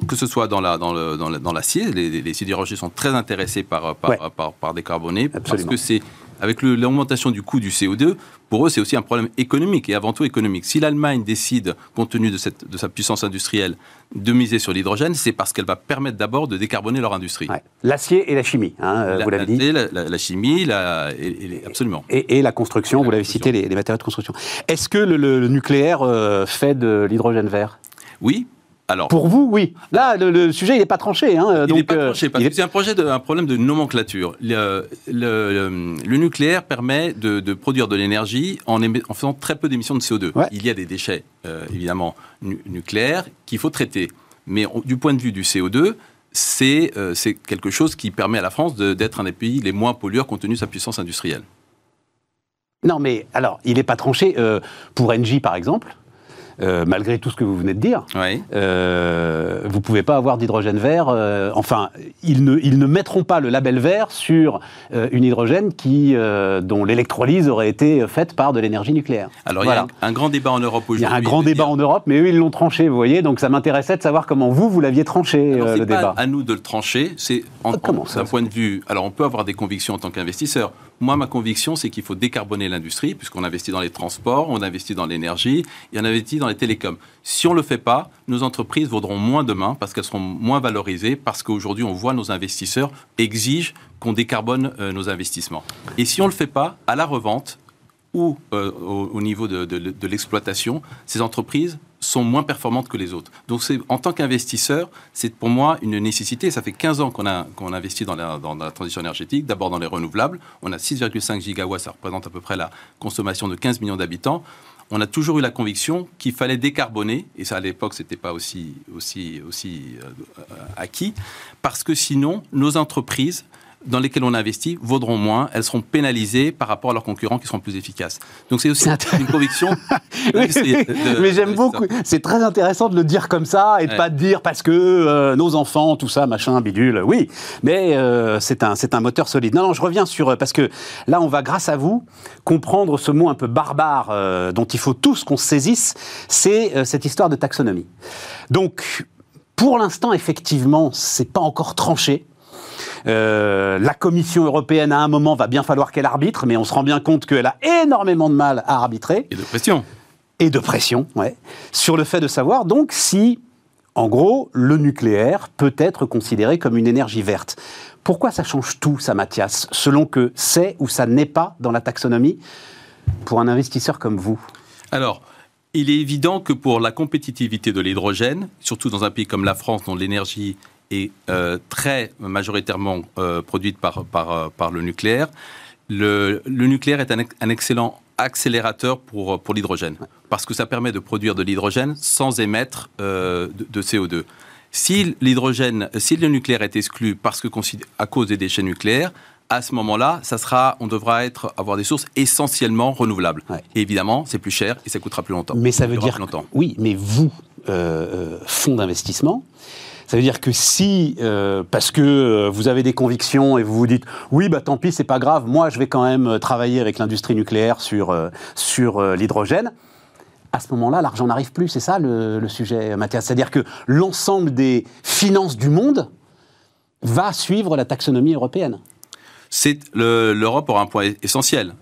que ce soit dans l'acier, la, dans dans les, les, sidérurgies sont très intéressés par, par, par, par décarboner, parce que c'est avec l'augmentation du coût du CO2, pour eux, c'est aussi un problème économique et avant tout économique. Si l'Allemagne décide, compte tenu de, cette, de, sa puissance industrielle, de miser sur l'hydrogène, c'est parce qu'elle va permettre d'abord de décarboner leur industrie. L'acier et la chimie, hein, euh, vous l'avez dit. La, la, chimie, absolument. Et, la construction, vous l'avez cité, les, matériaux de construction. Est-ce que le, nucléaire euh, fait de l'hydrogène vert? Oui, pour vous, oui. Là, le, sujet, il n'est pas tranché. Hein, il n'est pas euh, tranché, parce que c'est un, projet de, un problème de nomenclature. Le, nucléaire permet de, produire de l'énergie en, en, faisant très peu d'émissions de CO2. Il y a des déchets, euh, évidemment, nucléaires qu'il faut traiter. Mais du point de vue du CO2, euh, c'est quelque chose qui permet à la France d'être un des pays les moins pollueurs compte tenu de sa puissance industrielle. Non, mais alors, il n'est pas tranché. pour Engie, par exemple, euh, malgré tout ce que vous venez de dire, euh, vous ne pouvez pas avoir d'hydrogène vert. Euh, enfin, ils ne, ils ne mettront pas le label vert sur une hydrogène qui, dont l'électrolyse aurait été faite par de l'énergie nucléaire. Alors, il y a un, grand débat en Europe aujourd'hui. Il y a un grand débat en Europe, mais eux, ils l'ont tranché, vous voyez. Donc, ça m'intéressait de savoir comment vous, vous l'aviez tranché, le débat. à nous de le trancher. C'est d'un point de vue. Alors, on peut avoir des convictions en tant qu'investisseur. Moi, ma conviction, c'est qu'il faut décarboner l'industrie, puisqu'on investit dans les transports, on investit dans l'énergie, et on investit dans les télécoms. Si on ne le fait pas, nos entreprises vaudront moins demain, parce qu'elles seront moins valorisées, parce qu'aujourd'hui, on voit nos investisseurs exigent qu'on décarbone euh, nos investissements. Et si on ne le fait pas, à la revente, ou euh, au, niveau de l'exploitation, ces entreprises sont moins performantes que les autres. Donc en tant qu'investisseur, c'est pour moi une nécessité. Ça fait 15 ans qu'on investit dans la, transition énergétique, d'abord dans les renouvelables. On a 6,5 gigawatts, ça représente à peu près la consommation de 15 millions d'habitants. On a toujours eu la conviction qu'il fallait décarboner, et ça à l'époque c'était pas aussi, aussi, aussi euh, acquis, parce que sinon nos entreprises dans lesquelles on investit vaudront moins, elles seront pénalisées par rapport à leurs concurrents qui seront plus efficaces. Donc c'est aussi une conviction. mais j'aime beaucoup. C'est très intéressant de le dire comme ça et de pas dire parce que euh, nos enfants, tout ça, machin, bidule. Oui, mais euh, c'est un c'est un moteur solide. Non, non, je reviens sur euh, parce que là, on va grâce à vous comprendre ce mot un peu barbare dont il faut tous qu'on se saisisse. C'est cette histoire de taxonomie. Donc pour l'instant, effectivement, c'est pas encore tranché. Euh, la Commission européenne, à un moment, va bien falloir qu'elle arbitre, mais on se rend bien compte qu'elle a énormément de mal à arbitrer. Et de pression. Et de pression, ouais. Sur le fait de savoir, donc, si, en gros, le nucléaire peut être considéré comme une énergie verte. Pourquoi ça change tout, ça, Mathias, selon que c'est ou ça n'est pas dans la taxonomie pour un investisseur comme vous? Alors, il est évident que pour la compétitivité de l'hydrogène, surtout dans un pays comme la France, dont l'énergie est euh, très majoritairement euh, produite par, par, euh, par, le nucléaire. Le, le nucléaire est un, un, excellent accélérateur pour, pour l'hydrogène, parce que ça permet de produire de l'hydrogène sans émettre de, de, CO2. Si l'hydrogène, si le nucléaire est exclu parce que à cause des déchets nucléaires, à ce moment-là, ça sera, on devra être, avoir des sources essentiellement renouvelables. Et évidemment, c'est plus cher et ça coûtera plus longtemps. Mais ça veut dire, longtemps. oui, mais vous, fonds d'investissement, ça veut dire que si, euh, parce que euh, vous avez des convictions et vous vous dites, oui, bah tant pis, c'est pas grave, moi je vais quand même euh, travailler avec l'industrie nucléaire sur, sur l'hydrogène, à ce moment-là, l'argent n'arrive plus. C'est ça le, sujet, Mathias. C'est-à-dire que l'ensemble des finances du monde va suivre la taxonomie européenne. L'Europe aura un point essentiel,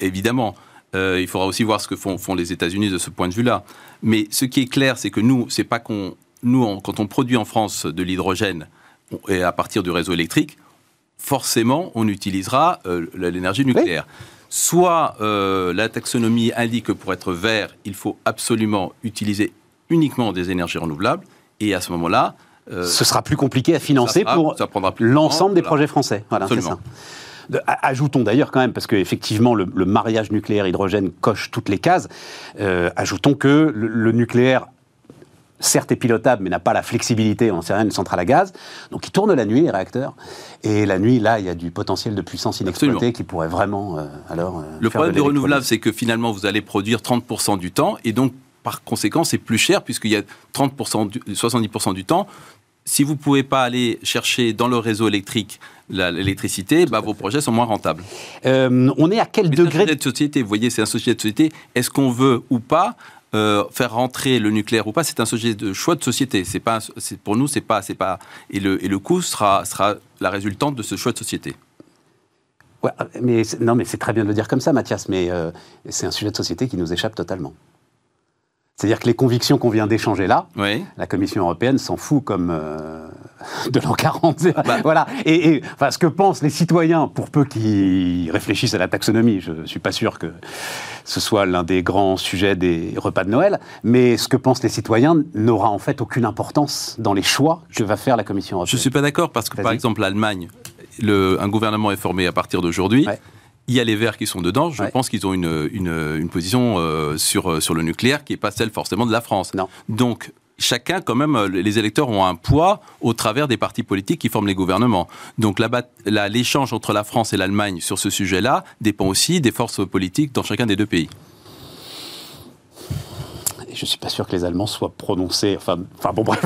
évidemment. il faudra aussi voir ce que font, font les États-Unis de ce point de vue-là. Mais ce qui est clair, c'est que nous, c'est pas qu'on nous, quand on produit en France de l'hydrogène et à partir du réseau électrique, forcément, on utilisera euh, l'énergie nucléaire. Soit euh, la taxonomie indique que pour être vert, il faut absolument utiliser uniquement des énergies renouvelables, et à ce moment-là, euh, ce sera plus compliqué à financer pour l'ensemble des projets français. Voilà, c'est ça. Ajoutons d'ailleurs quand même, parce qu'effectivement le, le, mariage nucléaire-hydrogène coche toutes les cases, ajoutons que le nucléaire certes est pilotable, mais n'a pas la flexibilité, on sait rien, une centrale à gaz. Donc il tourne la nuit, les réacteurs. Et la nuit, là, il y a du potentiel de puissance inexploité qui pourrait vraiment, euh, alors... Euh, le problème du renouvelable, c'est que finalement, vous allez produire 30% du temps, et donc, par conséquent, c'est plus cher, puisqu'il y a 30%, 70% du temps, si vous ne pouvez pas aller chercher dans le réseau électrique l'électricité, bah, vos projets sont moins rentables. Euh, on est à quel degré de société Vous voyez, c'est un sujet de société. Est-ce qu'on veut ou pas? Euh, faire rentrer le nucléaire ou pas C'est un sujet de choix de société. C'est pas, pour nous, c'est pas, c'est pas. Et le, et le coût sera, sera la résultante de ce choix de société. Ouais, mais non, mais c'est très bien de le dire comme ça, Mathias. Mais euh, c'est un sujet de société qui nous échappe totalement. C'est-à-dire que les convictions qu'on vient d'échanger là, la Commission européenne s'en fout comme euh, de l'an 40. Bah. voilà. Et, enfin, ce que pensent les citoyens, pour peu qu'ils réfléchissent à la taxonomie, je ne suis pas sûr que ce soit l'un des grands sujets des repas de Noël, mais ce que pensent les citoyens n'aura en fait aucune importance dans les choix que va faire la Commission européenne. Je ne suis pas d'accord parce que, par exemple, l'Allemagne, un gouvernement est formé à partir d'aujourd'hui. Il y a les Verts qui sont dedans. Je pense qu'ils ont une, une, position euh, sur, euh, sur le nucléaire qui n'est pas celle forcément de la France. Non. Donc, chacun, quand même, euh, les électeurs ont un poids au travers des partis politiques qui forment les gouvernements. Donc l'échange entre la France et l'Allemagne sur ce sujet-là dépend aussi des forces politiques dans chacun des deux pays je ne suis pas sûr que les Allemands soient prononcés. Enfin, enfin bon, bref.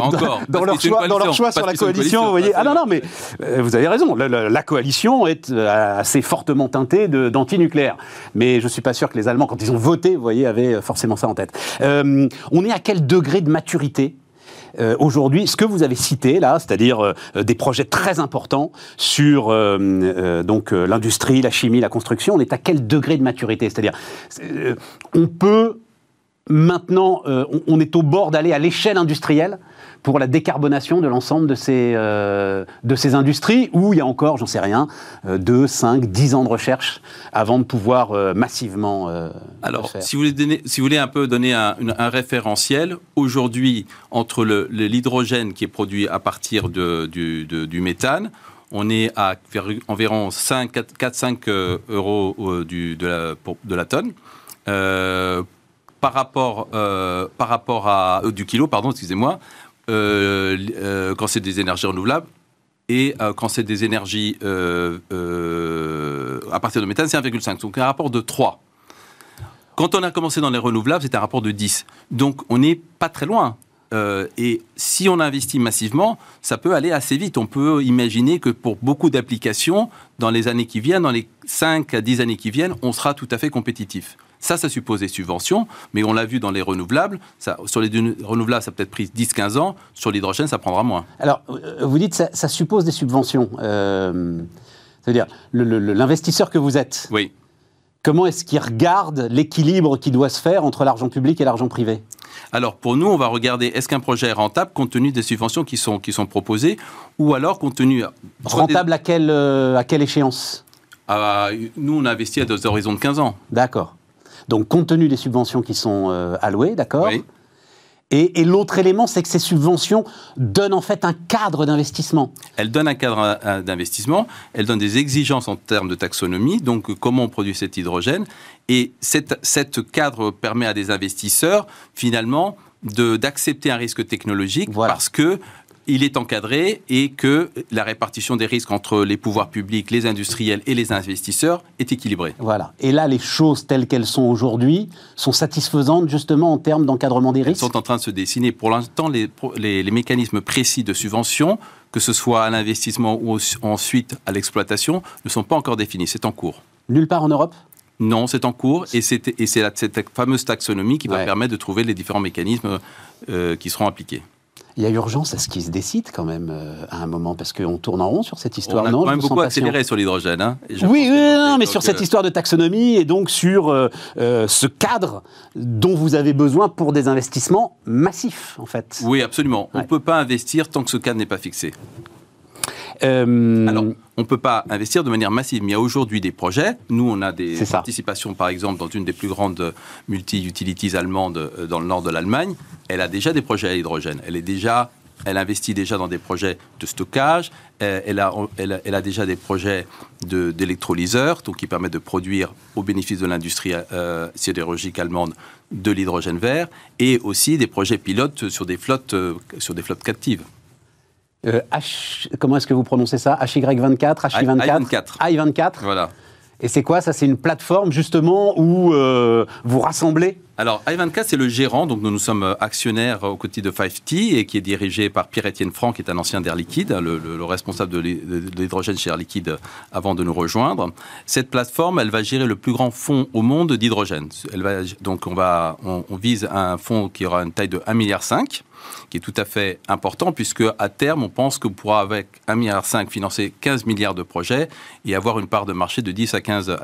Encore. Dans, leur choix, dans, leur choix, sur la coalition, vous voyez. Ah non, non, mais euh, vous avez raison. La, coalition est euh, assez fortement teintée d'anti-nucléaire. Mais je ne suis pas sûr que les Allemands, quand ils ont voté, vous voyez, avaient forcément ça en tête. Euh, on est à quel degré de maturité aujourd'hui, ce que vous avez cité là, c'est-à-dire des projets très importants sur donc l'industrie, la chimie, la construction, on est à quel degré de maturité? C'est-à-dire, on peut Maintenant, euh, on, est au bord d'aller à l'échelle industrielle pour la décarbonation de l'ensemble de, ces, euh, de ces industries, où il y a encore, j'en sais rien, 2, 5, 10 ans de recherche avant de pouvoir euh, massivement... Alors, Si, vous voulez donner, si vous voulez un peu donner un, référentiel, aujourd'hui, entre l'hydrogène qui est produit à partir de, du, du, méthane, on est à environ 4-5 euros du, de, la, de la tonne par rapport, euh, par rapport à euh, du kilo, pardon, excusez-moi, euh, quand c'est des énergies renouvelables et quand c'est des énergies à partir de méthane, c'est 1,5. Donc un rapport de 3. Quand on a commencé dans les renouvelables, c'était un rapport de 10. Donc on n'est pas très loin. et si on investit massivement, ça peut aller assez vite. On peut imaginer que pour beaucoup d'applications, dans les années qui viennent, dans les 5 à 10 années qui viennent, on sera tout à fait compétitif. Ça, ça suppose des subventions, mais on l'a vu dans les renouvelables. Ça, sur les renouvelables, ça a peut-être pris 10-15 ans. Sur l'hydrogène, ça prendra moins. Alors, euh, vous dites ça, ça suppose des subventions. Euh, C'est-à-dire, l'investisseur que vous êtes, oui. comment est-ce qu'il regarde l'équilibre qui doit se faire entre l'argent public et l'argent privé? Alors pour nous, on va regarder est-ce qu'un projet est rentable compte tenu des subventions qui sont, qui sont proposées ou alors compte tenu... Rentable à, quelle, euh, à quelle échéance? Ah, Nous, on a investi à des horizons de 15 ans. D'accord. Donc, compte tenu des subventions qui sont euh, allouées, d'accord Et, l'autre élément, c'est que ces subventions donnent en fait un cadre d'investissement. Elles donnent un cadre euh, d'investissement, elles donnent des exigences en termes de taxonomie, donc comment on produit cet hydrogène. Et cette, cadre permet à des investisseurs, finalement, d'accepter un risque technologique parce que il est encadré et que la répartition des risques entre les pouvoirs publics, les industriels et les investisseurs est équilibrée. Voilà. Et là, les choses telles qu'elles sont aujourd'hui sont satisfaisantes justement en termes d'encadrement des risques Elles sont en train de se dessiner. Pour l'instant, les, les, mécanismes précis de subvention, que ce soit à l'investissement ou ensuite à l'exploitation, ne sont pas encore définis. C'est en cours. Nulle part en Europe non, c'est en cours et c'est cette fameuse taxonomie qui va permettre de trouver les différents mécanismes euh, qui seront appliqués. Il y a urgence à ce qu'il se décide quand même euh, à un moment, parce qu'on tourne en rond sur cette histoire. On a non, quand même beaucoup accéléré sur l'hydrogène. Hein, oui, non, mais sur cette euh, histoire de taxonomie et donc sur euh, ce cadre dont vous avez besoin pour des investissements massifs, en fait. Oui, absolument. On ne peut pas investir tant que ce cadre n'est pas fixé. Alors, on ne peut pas investir de manière massive, mais il y a aujourd'hui des projets. Nous, on a des participations, par exemple, dans une des plus grandes multi-utilities allemandes dans le nord de l'Allemagne elle a déjà des projets à hydrogène. Elle est déjà elle investit déjà dans des projets de stockage, euh, elle a, elle a, déjà des projets d'électrolyseurs, donc qui permettent de produire au bénéfice de l'industrie euh, sidérurgique allemande de l'hydrogène vert, et aussi des projets pilotes sur des flottes, euh, sur des flottes captives. H, comment est-ce que vous prononcez ça? HY24, HY24 I24. I24 Voilà. Et c'est quoi? Ça, c'est une plateforme justement où vous rassemblez? Alors, i24, c'est le gérant, donc nous, nous sommes actionnaires aux côtés de 5T et qui est dirigé par Pierre-Étienne Franck, qui est un ancien d'Air Liquide, le, le, responsable de l'hydrogène chez Air Liquide avant de nous rejoindre. Cette plateforme, elle va gérer le plus grand fonds au monde d'hydrogène. Elle va, donc, on, va, on, on, vise un fonds qui aura une taille de 1,5 milliard qui est tout à fait important, puisque à terme, on pense qu'on pourra, avec 1,5 milliard, financer 15 milliards de projets et avoir une part de marché de 10 à 15,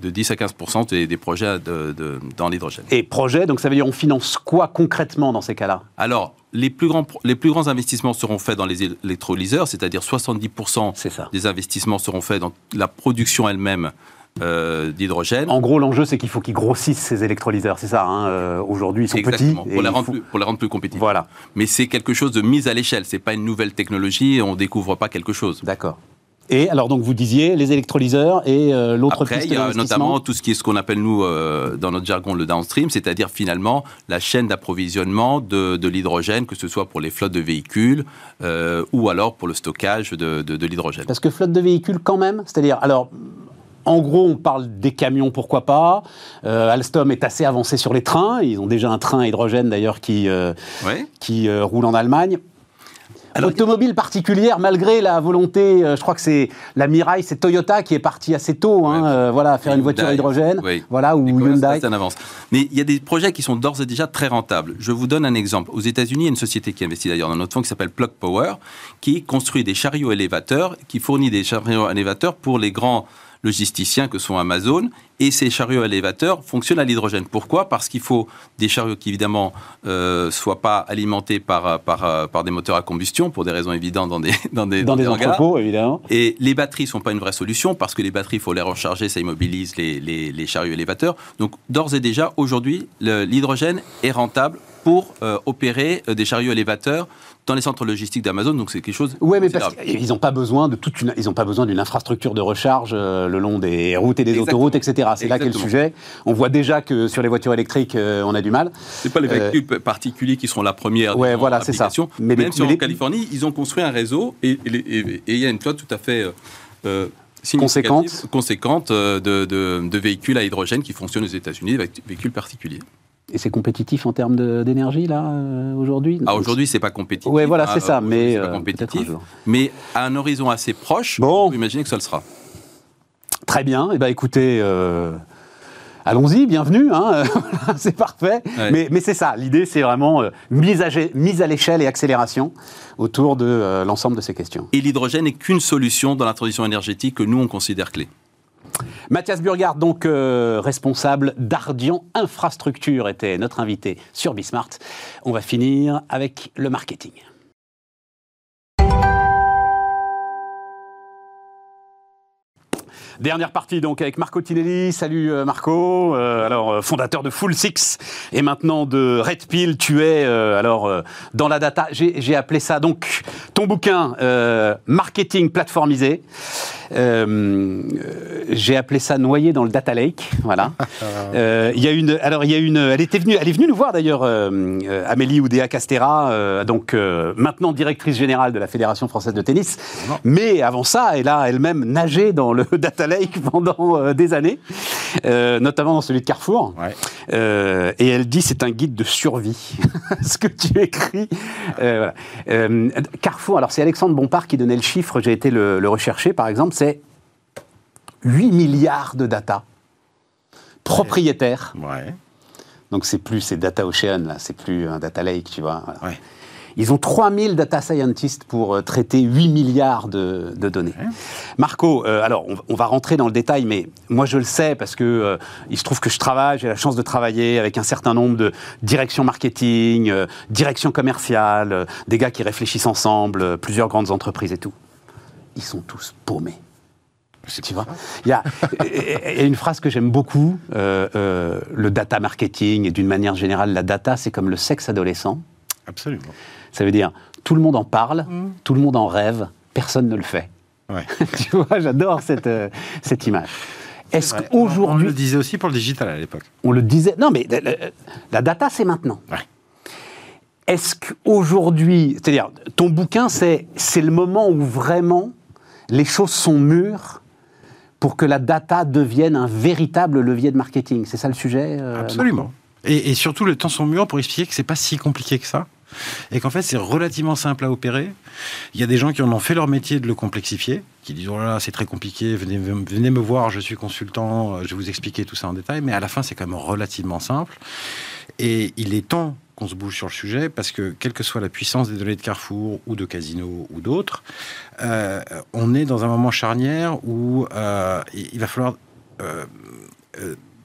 de 10 à 15 des, des projets de, dans l'hydrogène. Et projets, donc ça veut dire on finance quoi concrètement dans ces cas-là? Alors, les plus, grands, les plus grands investissements seront faits dans les électrolyseurs, c'est-à-dire 70% des investissements seront faits dans la production elle-même euh, d'hydrogène. En gros, l'enjeu, c'est qu'il faut qu'ils grossissent ces électrolyseurs, c'est ça hein, euh, Aujourd'hui, ils sont petits. Pour, les rendre plus, pour les rendre plus compétitifs. Voilà. Mais c'est quelque chose de mise à l'échelle. C'est pas une nouvelle technologie. On découvre pas quelque chose. D'accord. Et alors donc vous disiez les électrolyseurs et euh, l'autre Après, il y a notamment tout ce qui est ce qu'on appelle nous dans notre jargon le downstream, c'est-à-dire finalement la chaîne d'approvisionnement de, de l'hydrogène, que ce soit pour les flottes de véhicules ou alors pour le stockage de, de, de l'hydrogène. Parce que flotte de véhicules quand même, c'est-à-dire alors en gros, on parle des camions, pourquoi pas. Euh, Alstom est assez avancé sur les trains. Ils ont déjà un train à hydrogène d'ailleurs qui, euh, qui euh, roule en Allemagne. Automobile particulière, malgré la volonté, je crois que c'est la Mirai, c'est Toyota qui est parti assez tôt, hein, voilà, faire une voiture à hydrogène, voilà, ou Hyundai. Ça, avance. Mais il y a des projets qui sont d'ores et déjà très rentables. Je vous donne un exemple. Aux États-Unis, il y a une société qui investit d'ailleurs dans notre fonds qui s'appelle Plug Power, qui construit des chariots élévateurs, qui fournit des chariots élévateurs pour les grands logisticiens que sont Amazon. Et ces chariots élévateurs fonctionnent à l'hydrogène. Pourquoi? Parce qu'il faut des chariots qui, évidemment, ne euh, soient pas alimentés par, par, par, des moteurs à combustion, pour des raisons évidentes dans des Dans des, dans des entrepôts, évidemment. Et les batteries ne sont pas une vraie solution, parce que les batteries, il faut les recharger, ça immobilise les, les, les chariots élévateurs. Donc, d'ores et déjà, aujourd'hui, l'hydrogène est rentable pour euh, opérer euh, des chariots élévateurs dans les centres logistiques d'Amazon, donc c'est quelque chose. Oui, mais parce qu'ils n'ont pas besoin de toute une, ils ont pas besoin d'une infrastructure de recharge euh, le long des routes et des autoroutes, etc. C'est là qu'est le sujet. On voit déjà que sur les voitures électriques, on a du mal. C'est pas les véhicules particuliers qui seront la première. Ouais, voilà, c'est ça. Mais même si en Californie, ils ont construit un réseau et il y a une flotte tout à fait. conséquente, conséquente de, de, de, véhicules à hydrogène qui fonctionnent aux États-Unis, avec véhicules particuliers. Et c'est compétitif en termes d'énergie, là, euh, aujourd'hui? Ah, Aujourd'hui, c'est pas compétitif. Oui, voilà, c'est ça. Mais, pas euh, compétitif. Mais à un horizon assez proche, bon. vous imaginez que ça le sera. Très bien. Eh ben, écoutez, euh, allons-y, bienvenue. Hein, c'est parfait. Mais, mais c'est ça. L'idée, c'est vraiment mise à, mise à l'échelle et accélération autour de l'ensemble de ces questions. Et l'hydrogène n'est qu'une solution dans la transition énergétique que nous, on considère clé. Mathias Burgard, donc euh, responsable d'Ardian Infrastructure, était notre invité sur Bismart. On va finir avec le marketing. Dernière partie donc avec Marco Tinelli. Salut euh, Marco. Euh, alors euh, fondateur de Full Six et maintenant de Red Pill. Tu es alors dans la data. J'ai appelé ça donc ton bouquin marketing plateformisé. J'ai appelé ça noyé dans le data lake. Voilà. Il y a une. Alors il y a une. Elle était venue. Elle est venue nous voir d'ailleurs. Amélie Oudéa Castera, donc maintenant directrice générale de la Fédération française de tennis. Mais avant ça, elle a elle-même nagé dans le data Lake pendant euh, des années, euh, notamment dans celui de Carrefour. Euh, et elle dit c'est un guide de survie, ce que tu écris. Carrefour, alors c'est Alexandre Bompard qui donnait le chiffre, j'ai été le, rechercher par exemple, c'est 8 milliards de data propriétaires. Donc c'est plus, c'est Data Ocean, là, c'est plus un data lake, tu vois. Ils ont 3000 data scientists pour euh, traiter 8 milliards de, données. Marco, euh, alors on, va rentrer dans le détail, mais moi je le sais parce que euh, il se trouve que je travaille, j'ai la chance de travailler avec un certain nombre de directions marketing, directions commerciales, des gars qui réfléchissent ensemble, plusieurs grandes entreprises et tout. Ils sont tous paumés. Tu vois il y, a, une phrase que j'aime beaucoup, le data marketing et d'une manière générale la data, c'est comme le sexe adolescent. Absolument. Ça veut dire, tout le monde en parle, mm. tout le monde en rêve, personne ne le fait. tu vois, j'adore cette, euh, cette image. Est-ce qu'aujourd'hui. On le disait aussi pour le digital à l'époque. On le disait. Non, mais la, data, c'est maintenant. Est-ce qu'aujourd'hui. C'est-à-dire, ton bouquin, c'est le moment où vraiment les choses sont mûres pour que la data devienne un véritable levier de marketing? C'est ça le sujet euh, Absolument. Et, surtout, le temps sont mûrs pour expliquer que c'est pas si compliqué que ça. Et qu'en fait, c'est relativement simple à opérer. Il y a des gens qui en ont fait leur métier de le complexifier, qui disent Oh là là, c'est très compliqué, venez, me voir, je suis consultant, je vais vous expliquer tout ça en détail. Mais à la fin, c'est quand même relativement simple. Et il est temps qu'on se bouge sur le sujet parce que, quelle que soit la puissance des données de Carrefour ou de Casino ou d'autres, euh, on est dans un moment charnière où euh, il va falloir. Euh,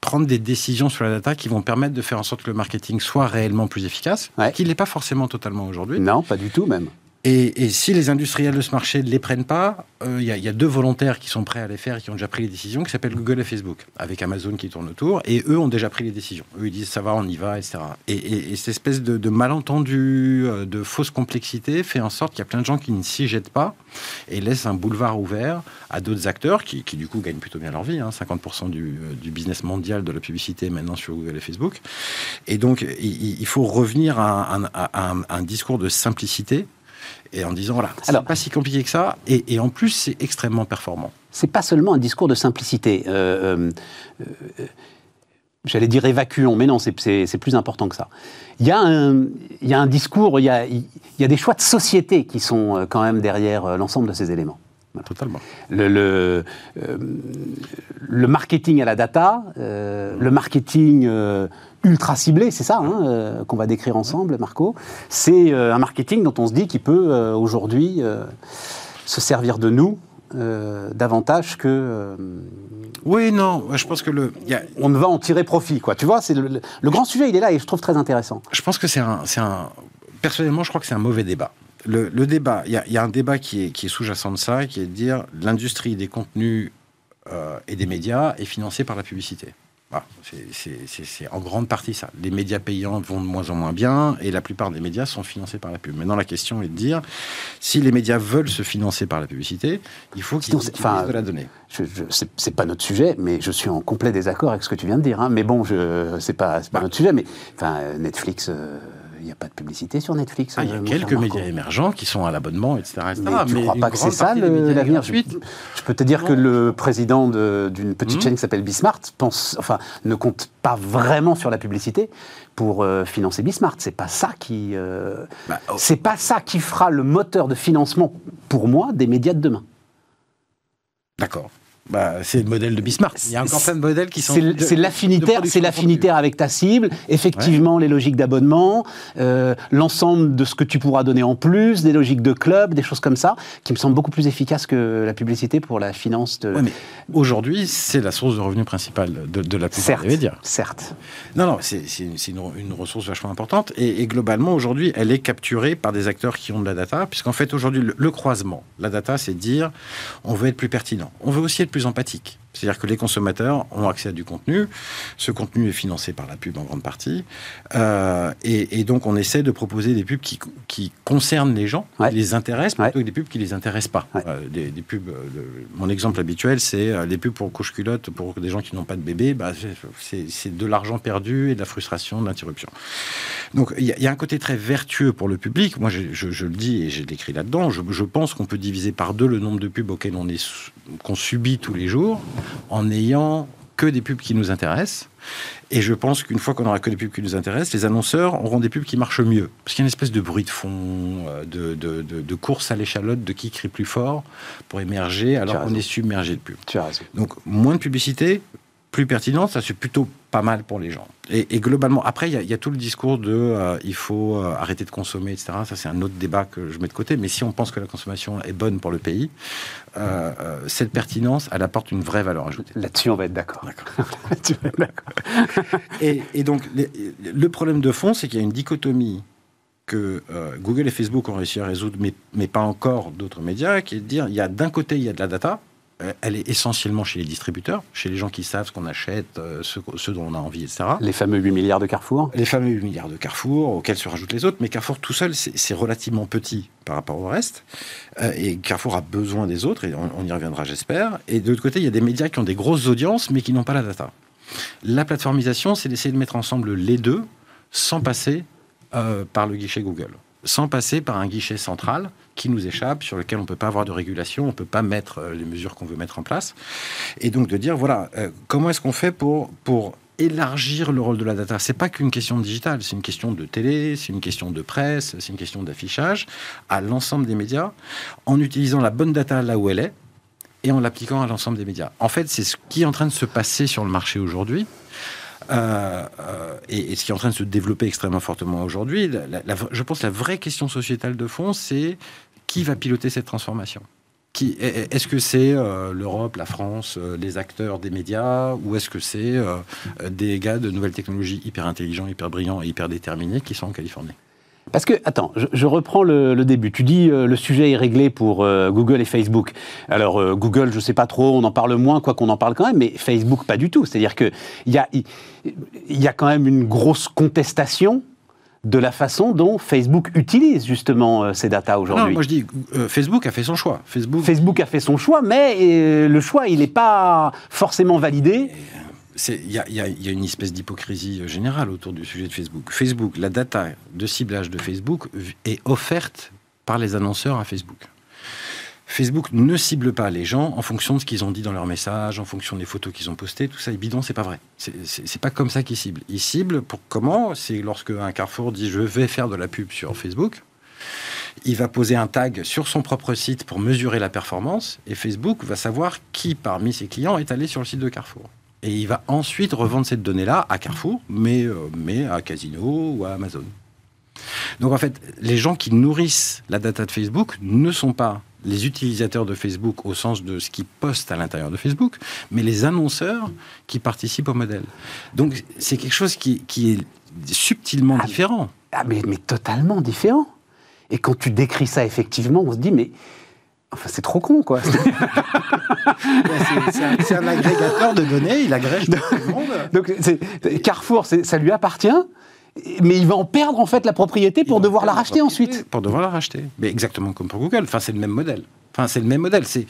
prendre des décisions sur la data qui vont permettre de faire en sorte que le marketing soit réellement plus efficace, qu'il n'est pas forcément totalement aujourd'hui. Non, pas du tout même. Et, si les industriels de ce marché ne les prennent pas, euh, il y, a deux volontaires qui sont prêts à les faire et qui ont déjà pris les décisions, qui s'appellent Google et Facebook, avec Amazon qui tourne autour, et eux ont déjà pris les décisions. Eux, ils disent ça va, on y va, etc. Et, cette espèce de, malentendu, euh, de fausse complexité fait en sorte qu'il y a plein de gens qui ne s'y jettent pas et laissent un boulevard ouvert à d'autres acteurs qui, du coup, gagnent plutôt bien leur vie. 50% hein. du, euh, du, business mondial de la publicité maintenant sur Google et Facebook. Et donc, il, faut revenir à un discours de simplicité et en disant voilà, c'est pas si compliqué que ça, et, en plus c'est extrêmement performant. C'est pas seulement un discours de simplicité. Euh, euh, euh, j'allais dire évacuons, mais non, c'est plus important que ça. Il y a un, il y a un discours, il y a, il y a des choix de société qui sont quand même derrière l'ensemble de ces éléments. Totalement. Le, le, le, marketing à la data, le marketing ultra ciblé, c'est ça hein, euh, qu'on va décrire ensemble, Marco. C'est euh, un marketing dont on se dit qu'il peut euh, aujourd'hui se servir de nous davantage que. oui, non, je pense que le. On va en tirer profit, quoi. Tu vois, c'est le, grand sujet, il est là et je trouve très intéressant. Je pense que c'est un, un, Personnellement, je crois que c'est un mauvais débat. Le, débat, il y, a un débat qui est, qui est sous-jacent de ça, qui est de dire l'industrie des contenus et des médias est financée par la publicité. Ah, c'est en grande partie ça. Les médias payants vont de moins en moins bien et la plupart des médias sont financés par la pub. Maintenant, la question est de dire si les médias veulent se financer par la publicité, il faut qu'ils utilisent de la donnée. Je, c'est pas notre sujet, mais je suis en complet désaccord avec ce que tu viens de dire. Hein. Mais bon, c'est pas, pas bah. notre sujet. Mais enfin, Netflix. Euh, il n'y a pas de publicité sur Netflix. Ah, il y a quelques médias émergents qui sont à l'abonnement, etc. Mais tu ne crois pas que c'est ça l'avenir je, je, peux te dire que le président d'une petite hmm. chaîne qui s'appelle Bismart pense, enfin, ne compte pas vraiment sur la publicité pour euh, financer Bismart. C'est pas ça qui, euh, bah, oh. c'est pas ça qui fera le moteur de financement pour moi des médias de demain. D'accord. Bah, c'est le modèle de Bismarck. Il y a encore plein de modèles qui sont. C'est l'affinitaire, c'est l'affinitaire avec ta cible. Effectivement, les logiques d'abonnement, euh, l'ensemble de ce que tu pourras donner en plus, des logiques de club, des choses comme ça, qui me semblent beaucoup plus efficaces que la publicité pour la finance. De... aujourd'hui, c'est la source de revenus principale de, la plupart des médias. Certes. Non, non, c'est une, une, ressource vachement importante. Et, globalement, aujourd'hui, elle est capturée par des acteurs qui ont de la data, puisqu'en fait, aujourd'hui, le, le croisement, la data, c'est dire, on veut être plus pertinent, on veut aussi être plus empathique. C'est-à-dire que les consommateurs ont accès à du contenu. Ce contenu est financé par la pub en grande partie. Euh, et, donc, on essaie de proposer des pubs qui, qui concernent les gens, qui les intéressent, plutôt que des pubs qui ne les intéressent pas. Euh, des, pubs, euh, mon exemple habituel, c'est les pubs pour couche-culotte pour des gens qui n'ont pas de bébé. Bah, c'est de l'argent perdu et de la frustration, de l'interruption. Donc, il y, a un côté très vertueux pour le public. Moi, je, je, le dis et j'ai l'écrit là-dedans. Je, je, pense qu'on peut diviser par deux le nombre de pubs auxquels on est qu'on subit tous les jours en n'ayant que des pubs qui nous intéressent. Et je pense qu'une fois qu'on aura que des pubs qui nous intéressent, les annonceurs auront des pubs qui marchent mieux. Parce qu'il y a une espèce de bruit de fond, euh, de, de, course à l'échalote, de qui crie plus fort pour émerger alors qu'on est submergé de pubs. Donc moins de publicité, plus pertinente, ça c'est plutôt pas mal pour les gens. Et, globalement, après, il y, a tout le discours de euh, il faut euh, arrêter de consommer, etc. Ça, c'est un autre débat que je mets de côté. Mais si on pense que la consommation est bonne pour le pays, euh, cette pertinence, elle apporte une vraie valeur ajoutée. Là-dessus, on va être d'accord. et, et, donc, le problème de fond, c'est qu'il y a une dichotomie que Google et Facebook ont réussi à résoudre, mais, mais pas encore d'autres médias, qui est de dire il y a d'un côté, il y a de la data, elle est essentiellement chez les distributeurs, chez les gens qui savent ce qu'on achète, euh, ce, dont on a envie, etc. Les fameux 8 milliards de Carrefour Les fameux 8 milliards de Carrefour, auxquels se rajoutent les autres. Mais Carrefour tout seul, c'est relativement petit par rapport au reste. Euh, et Carrefour a besoin des autres, et on, y reviendra, j'espère. Et de l'autre côté, il y a des médias qui ont des grosses audiences, mais qui n'ont pas la data. La plateformisation, c'est d'essayer de mettre ensemble les deux sans passer par le guichet Google sans passer par un guichet central qui nous échappe, sur lequel on ne peut pas avoir de régulation, on ne peut pas mettre euh, les mesures qu'on veut mettre en place. Et donc de dire, voilà, euh, comment est-ce qu'on fait pour, pour élargir le rôle de la data? C'est pas qu'une question digitale, c'est une question de télé, c'est une question de presse, c'est une question d'affichage à l'ensemble des médias, en utilisant la bonne data là où elle est et en l'appliquant à l'ensemble des médias. En fait, c'est ce qui est en train de se passer sur le marché aujourd'hui. Euh, euh, et, ce qui est en train de se développer extrêmement fortement aujourd'hui, je pense que la vraie question sociétale de fond, c'est qui va piloter cette transformation? Est-ce que c'est euh, l'Europe, la France, les acteurs des médias, ou est-ce que c'est des gars de nouvelles technologies hyper intelligents, hyper brillants et hyper déterminés qui sont en Californie? Parce que, attends, je, reprends le, début. Tu dis euh, le sujet est réglé pour euh, Google et Facebook. Alors, euh, Google, je ne sais pas trop, on en parle moins, quoi qu'on en parle quand même, mais Facebook, pas du tout. C'est-à-dire qu'il y a, y a quand même une grosse contestation de la façon dont Facebook utilise justement ces datas aujourd'hui. moi je dis, Facebook a fait son choix. Facebook... Facebook a fait son choix, mais le choix, il n'est pas forcément validé il y, a une espèce d'hypocrisie générale autour du sujet de Facebook. Facebook, la data de ciblage de Facebook est offerte par les annonceurs à Facebook. Facebook ne cible pas les gens en fonction de ce qu'ils ont dit dans leurs messages, en fonction des photos qu'ils ont postées, tout ça est bidon, c'est pas vrai. C'est pas comme ça qu'ils ciblent. Ils ciblent pour comment? C'est lorsque un Carrefour dit je vais faire de la pub sur Facebook, il va poser un tag sur son propre site pour mesurer la performance et Facebook va savoir qui parmi ses clients est allé sur le site de Carrefour. Et il va ensuite revendre cette donnée-là à Carrefour, mais, euh, mais à Casino ou à Amazon. Donc en fait, les gens qui nourrissent la data de Facebook ne sont pas les utilisateurs de Facebook au sens de ce qu'ils postent à l'intérieur de Facebook, mais les annonceurs qui participent au modèle. Donc c'est quelque chose qui, qui est subtilement ah, différent. Ah, mais, mais totalement différent. Et quand tu décris ça effectivement, on se dit, mais Enfin, c'est trop con, quoi. c'est un, agrégateur de données, il agrège tout le monde. Donc, Carrefour, ça lui appartient, mais il va en perdre en fait la propriété pour devoir la racheter ensuite. Pour devoir la racheter. Mais exactement comme pour Google. Enfin, c'est le même modèle. Enfin, c'est le même modèle. C'est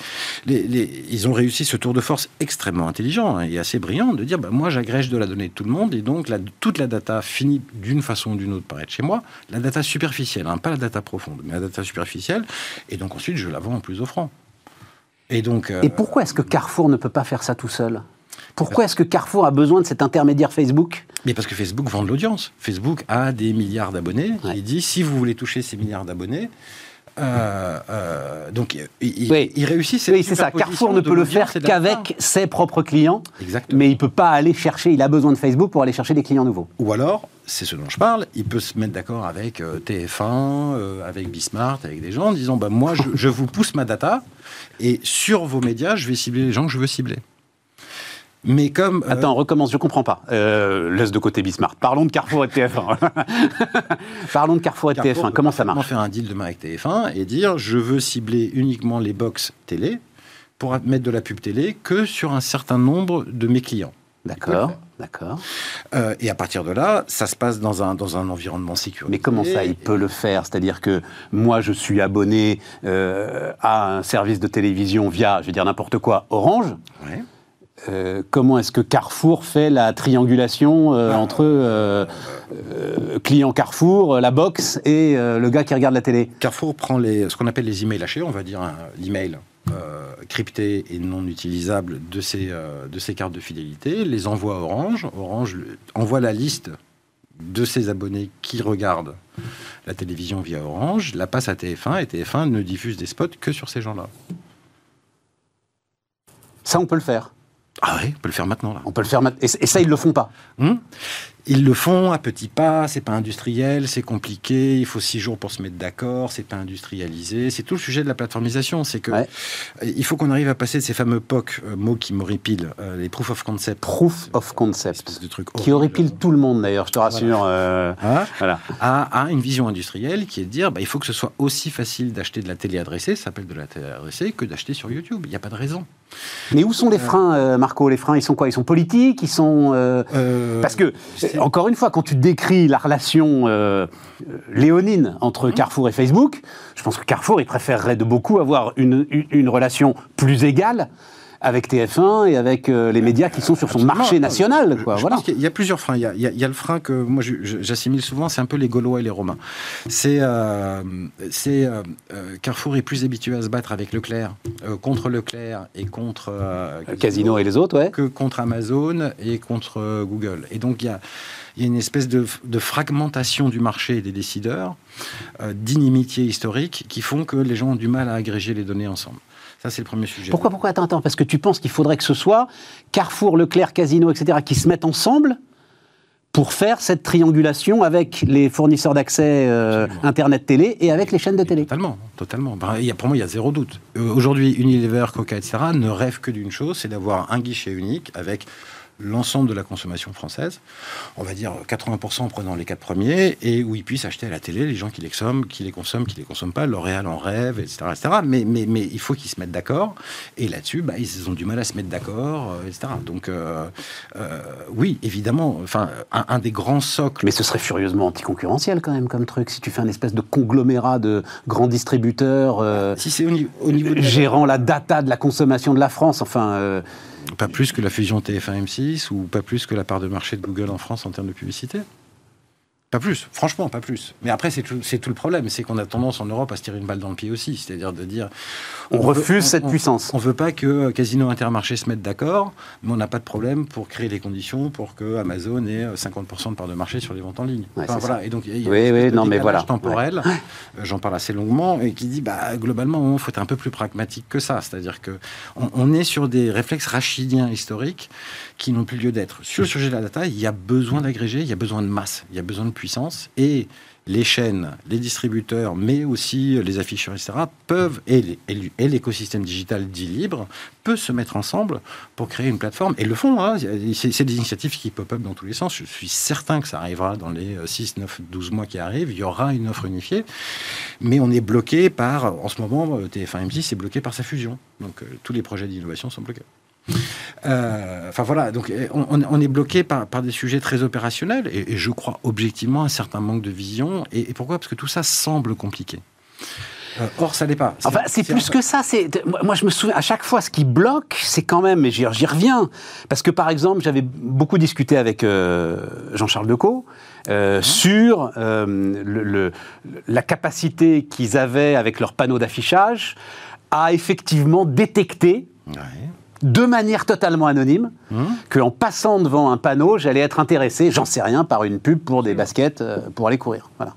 les, ils ont réussi ce tour de force extrêmement intelligent hein, et assez brillant de dire bah, moi, j'agrège de la donnée de tout le monde et donc toute la data finit d'une façon ou d'une autre par être chez moi. La data superficielle, hein, pas la data profonde, mais la data superficielle. Et donc ensuite, je la vends en plus offrant. Et donc. Euh, et pourquoi est-ce que Carrefour ne peut pas faire ça tout seul? Pourquoi est-ce que Carrefour a besoin de cet intermédiaire Facebook? Mais parce que Facebook vend de l'audience. Facebook a des milliards d'abonnés. Il dit si vous voulez toucher ces milliards d'abonnés, euh, euh, donc, il, réussit. Oui, c'est ça. Carrefour ne peut le faire qu'avec ses propres clients. Exactement. Mais il peut pas aller chercher. Il a besoin de Facebook pour aller chercher des clients nouveaux. Ou alors, c'est ce dont je parle. Il peut se mettre d'accord avec euh, TF1, avec Bismart, avec des gens, en disant bah moi, je vous pousse ma data et sur vos médias, je vais cibler les gens que je veux cibler. Mais comme. Euh, Attends, recommence, je comprends pas. Euh, laisse de côté Bismarck. Parlons de Carrefour et TF1. Parlons de Carrefour et TF1. Comment ça marche faire un deal demain avec TF1 et dire je veux cibler uniquement les box télé pour mettre de la pub télé que sur un certain nombre de mes clients. D'accord. D'accord. Euh, et à partir de là, ça se passe dans un, dans un environnement sécurisé. Mais comment ça, il peut le faire? C'est-à-dire que moi, je suis abonné à un service de télévision via, je vais dire n'importe quoi, Orange. Ouais. Euh, comment est-ce que Carrefour fait la triangulation euh, entre euh, client Carrefour, la box et le gars qui regarde la télé? Carrefour prend les, ce qu'on appelle les emails hachés, on va dire l'email crypté et non utilisable de ces, de ces cartes de fidélité, les envoie à Orange. Orange envoie la liste de ses abonnés qui regardent la télévision via Orange, la passe à TF1 et TF1 ne diffuse des spots que sur ces gens-là. Ça, on peut le faire. Ah oui, on peut le faire maintenant. Là. On peut le faire maintenant. Et, ça, ils le font pas. Hmm? Ils le font à petits pas, c'est pas industriel, c'est compliqué, il faut six jours pour se mettre d'accord, c'est pas industrialisé. C'est tout le sujet de la plateformisation, c'est que il faut qu'on arrive à passer de ces fameux POC, euh, mots qui m'horripilent, euh, les proof of concept. Proof of concept. De truc qui horripile tout le monde d'ailleurs, je te rassure. Euh, hein voilà. À, une vision industrielle qui est de dire, bah, il faut que ce soit aussi facile d'acheter de la télé adressée, ça s'appelle de la télé adressée, que d'acheter sur YouTube. Il n'y a pas de raison. Mais où sont les freins, Marco? Les freins, ils sont quoi? Ils sont politiques? Ils sont parce que encore une fois, quand tu décris la relation euh, léonine entre mmh. Carrefour et Facebook, je pense que Carrefour, il préférerait de beaucoup avoir une, relation plus égale avec TF1 et avec euh, les médias qui sont sur son marché national. Quoi, voilà. Il y a plusieurs freins. Il y a, le frein que moi j'assimile souvent, c'est un peu les Gaulois et les Romains. C'est euh, euh, Carrefour est plus habitué à se battre avec Leclerc, contre Leclerc et contre Casino, et les autres, ouais. que contre Amazon et contre Google. Et donc il y a il y a une espèce de, fragmentation du marché et des décideurs, d'inimitié historique, qui font que les gens ont du mal à agréger les données ensemble. Ça, c'est le premier sujet. Pourquoi, pourquoi Attends, attends, parce que tu penses qu'il faudrait que ce soit Carrefour, Leclerc, Casino, etc., qui se mettent ensemble pour faire cette triangulation avec les fournisseurs d'accès euh, Internet télé et avec les chaînes de télé. Totalement, totalement. Ben, y a, pour moi, il y a zéro doute. Euh, aujourd'hui, Unilever, Coca, etc. ne rêvent que d'une chose, c'est d'avoir un guichet unique avec l'ensemble de la consommation française, on va dire 80% en prenant les quatre premiers, et où ils puissent acheter à la télé les gens qui les consomment, qui les consomment, qui les consomment pas, L'Oréal en rêve, etc. etc. Mais, mais, mais il faut qu'ils se mettent d'accord, et là-dessus, bah, ils ont du mal à se mettre d'accord, euh, etc. Donc, euh, euh, oui, évidemment, enfin, un, des grands socles... Mais ce serait furieusement anticoncurrentiel quand même comme truc, si tu fais un espèce de conglomérat de grands distributeurs... si c'est au, au, niveau... Gérant la data de la consommation de la France, enfin... Pas plus que la fusion TF1-M6 ou pas plus que la part de marché de Google en France en termes de publicité? Pas plus, franchement, pas plus. Mais après, c'est tout, tout, le problème, c'est qu'on a tendance en Europe à se tirer une balle dans le pied aussi, c'est-à-dire de dire... On, refuse cette puissance. On ne veut pas que Casino Intermarché se mette d'accord, mais on n'a pas de problème pour créer les conditions pour que Amazon ait 50% de part de marché sur les ventes en ligne. voilà. Et donc, il y a oui, oui, non, mais voilà. temporel, euh, j'en parle assez longuement, et qui dit, bah, globalement, il faut être un peu plus pragmatique que ça. C'est-à-dire que on, est sur des réflexes rachidiens historiques qui n'ont plus lieu d'être. Sur le sujet de la data, il y a besoin d'agréger, il y a besoin de masse, il y a besoin de puissance et les chaînes, les distributeurs, mais aussi les afficheurs, etc., peuvent, et l'écosystème digital dit libre, peut se mettre ensemble pour créer une plateforme. Et le font, hein, c'est des initiatives qui pop-up dans tous les sens. Je suis certain que ça arrivera dans les 6, 9, 12 mois qui arrivent. Il y aura une offre unifiée. Mais on est bloqué par, en ce moment, TF1 M6 est bloqué par sa fusion. Donc euh, tous les projets d'innovation sont bloqués. Euh, enfin voilà, donc eh, on, est bloqué par, des sujets très opérationnels et, je crois objectivement un certain manque de vision. Et, pourquoi? Parce que tout ça semble compliqué. Euh, or, ça n'est pas. Enfin, c'est plus que ça. C'est moi, je me souviens à chaque fois, ce qui bloque, c'est quand même. Et j'y reviens parce que par exemple, j'avais beaucoup discuté avec euh, Jean-Charles Decaux. Mmh. sur le, la capacité qu'ils avaient avec leurs panneaux d'affichage à effectivement détecter de manière totalement anonyme, mmh. qu'en passant devant un panneau, j'allais être intéressé, j'en sais rien, par une pub pour des baskets euh, pour aller courir. Voilà.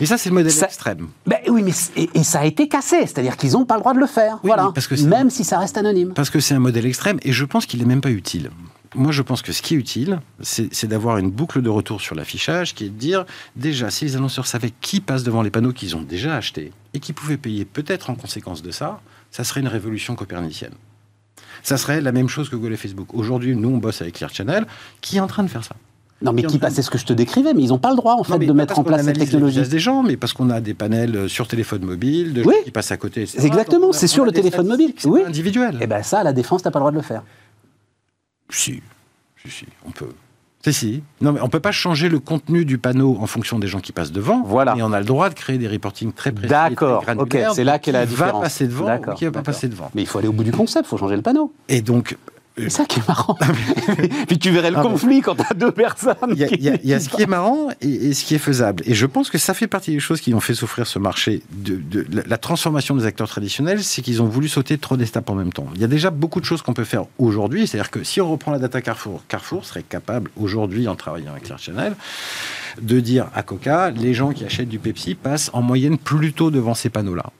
Et ça, c'est le modèle extrême. Ben oui, mais et, ça a été cassé, c'est-à-dire qu'ils n'ont pas le droit de le faire. voilà. Parce que même si ça reste anonyme. Parce que c'est un modèle extrême, et je pense qu'il n'est même pas utile. Moi, je pense que ce qui est utile, c'est d'avoir une boucle de retour sur l'affichage, qui est de dire, déjà, si les annonceurs savaient qui passe devant les panneaux qu'ils ont déjà achetés, et qui pouvaient payer peut-être en conséquence de ça, ça serait une révolution copernicienne ça serait la même chose que Google et Facebook. Aujourd'hui, nous, on bosse avec Clear Channel, qui est en train de faire ça. Non, mais qui, passe, c'est ce que je te décrivais, mais ils n'ont pas le droit, en fait, de mettre en place cette technologie. des gens, mais parce qu'on a des panels euh, sur téléphone mobile, de gens qui passent à côté, etc. Exactement, c'est sur le téléphone mobile. Oui. individuel. Et eh bien ça, la défense n'a pas le droit de le faire. Si, si, si, on peut. Si, si. Non, mais on ne peut pas changer le contenu du panneau en fonction des gens qui passent devant. Voilà. Mais on a le droit de créer des reportings très précis. D'accord, ok, c'est là qu'est la différence. va passer devant ou qui va pas passer devant. Mais il faut aller au bout du concept, il faut changer le panneau. Et donc, c'est ça qui est marrant. Puis tu verrais le ah, conflit quand tu as deux personnes. Il y, a ce qui est marrant et, ce qui est faisable. Et je pense que ça fait partie des choses qui ont fait souffrir ce marché. De, la transformation des acteurs traditionnels, c'est qu'ils ont voulu sauter trop d'étapes en même temps. Il y a déjà beaucoup de choses qu'on peut faire aujourd'hui. C'est-à-dire que si on reprend la data Carrefour, Carrefour serait capable aujourd'hui, en travaillant avec Clear Channel, de dire à Coca, les gens qui achètent du Pepsi passent en moyenne plutôt devant ces panneaux-là.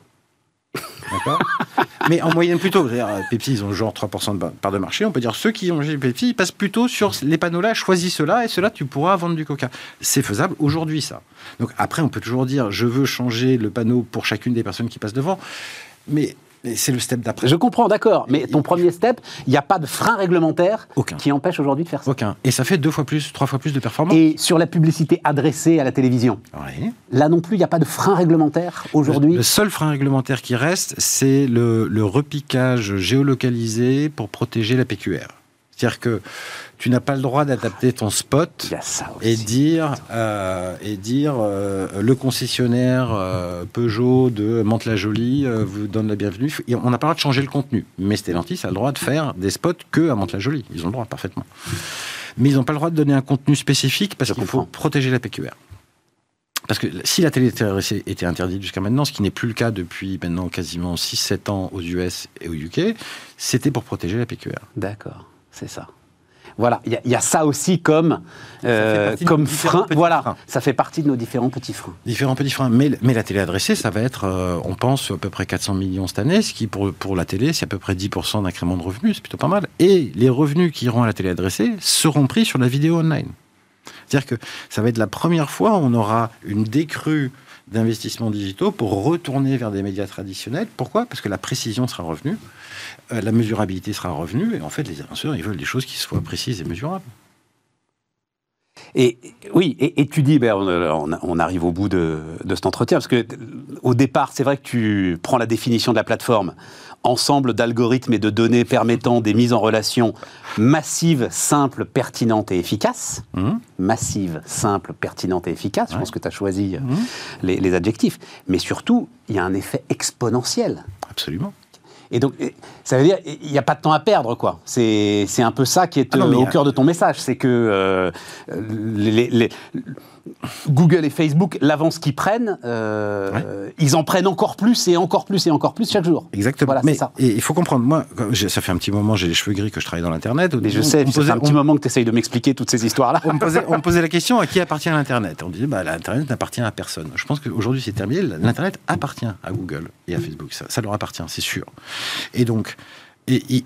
Mais en moyenne plutôt. Pepsi, ils ont genre 3% de part de marché. On peut dire ceux qui ont Pepsi, ils passent plutôt sur les panneaux-là, choisis cela et cela, tu pourras vendre du Coca. C'est faisable aujourd'hui, ça. Donc après, on peut toujours dire je veux changer le panneau pour chacune des personnes qui passent devant. Mais c'est le step d'après. Je comprends, d'accord. Mais ton premier step, il n'y a pas de frein réglementaire qui empêche aujourd'hui de faire ça. Aucun. Et ça fait deux fois plus, trois fois plus de performance. Et sur la publicité adressée à la télévision, là non plus, il n'y a pas de frein réglementaire aujourd'hui le, seul frein réglementaire qui reste, c'est le, le repiquage géolocalisé pour protéger la PQR. C'est-à-dire que tu n'as pas le droit d'adapter ton spot et dire, euh, et dire euh, le concessionnaire euh, Peugeot de Mantes-la-Jolie vous donne la bienvenue. On n'a pas le droit de changer le contenu. Mais Stellantis a le droit de faire des spots que à Mantes-la-Jolie. Ils ont le droit parfaitement. Mais ils n'ont pas le droit de donner un contenu spécifique parce qu'il faut protéger la PQR. Parce que si la télé était interdite jusqu'à maintenant, ce qui n'est plus le cas depuis maintenant quasiment 6-7 ans aux US et au UK, c'était pour protéger la PQR. D'accord, c'est ça. Voilà, il y, a ça aussi comme, euh, comme frein. Voilà, ça fait partie de nos différents petits freins. Différents petits freins. Mais, mais la télé adressée, ça va être, euh, on pense, à peu près 400 millions cette année, ce qui, pour, pour la télé, c'est à peu près 10% d'incrément de revenus, c'est plutôt pas mal. Et les revenus qui iront à la télé adressée seront pris sur la vidéo online. C'est-à-dire que ça va être la première fois où on aura une décrue d'investissements digitaux pour retourner vers des médias traditionnels. Pourquoi? Parce que la précision sera revenue. Euh, la mesurabilité sera revenue, et en fait, les annonceurs, ils veulent des choses qui soient précises et mesurables. Et oui, et, tu dis, ben, on, arrive au bout de, cet entretien, parce que au départ, c'est vrai que tu prends la définition de la plateforme, ensemble d'algorithmes et de données permettant des mises en relation massives, simples, pertinentes et efficaces. Mmh. Massives, simples, pertinentes et efficaces. Je pense que tu as choisi mmh. les, les adjectifs. Mais surtout, il y a un effet exponentiel. Absolument. Et donc, ça veut dire il n'y a pas de temps à perdre, quoi. C'est un peu ça qui est ah au cœur de ton message. C'est que euh, les, Google et Facebook, l'avance qu'ils prennent, euh, ils en prennent encore plus et encore plus et encore plus chaque jour. Exactement. Voilà, Mais ça. Et il faut comprendre, moi, ça fait un petit moment, j'ai les cheveux gris que je travaille dans l'Internet. Mais je sais, ça fait un petit moment que tu essayes de m'expliquer toutes ces histoires-là. On, me posait la question à qui appartient l'Internet? On disait, bah, l'Internet n'appartient à personne. Je pense qu'aujourd'hui, c'est terminé. L'Internet appartient à Google et à Facebook. Ça, ça leur appartient, c'est sûr. Et donc, et,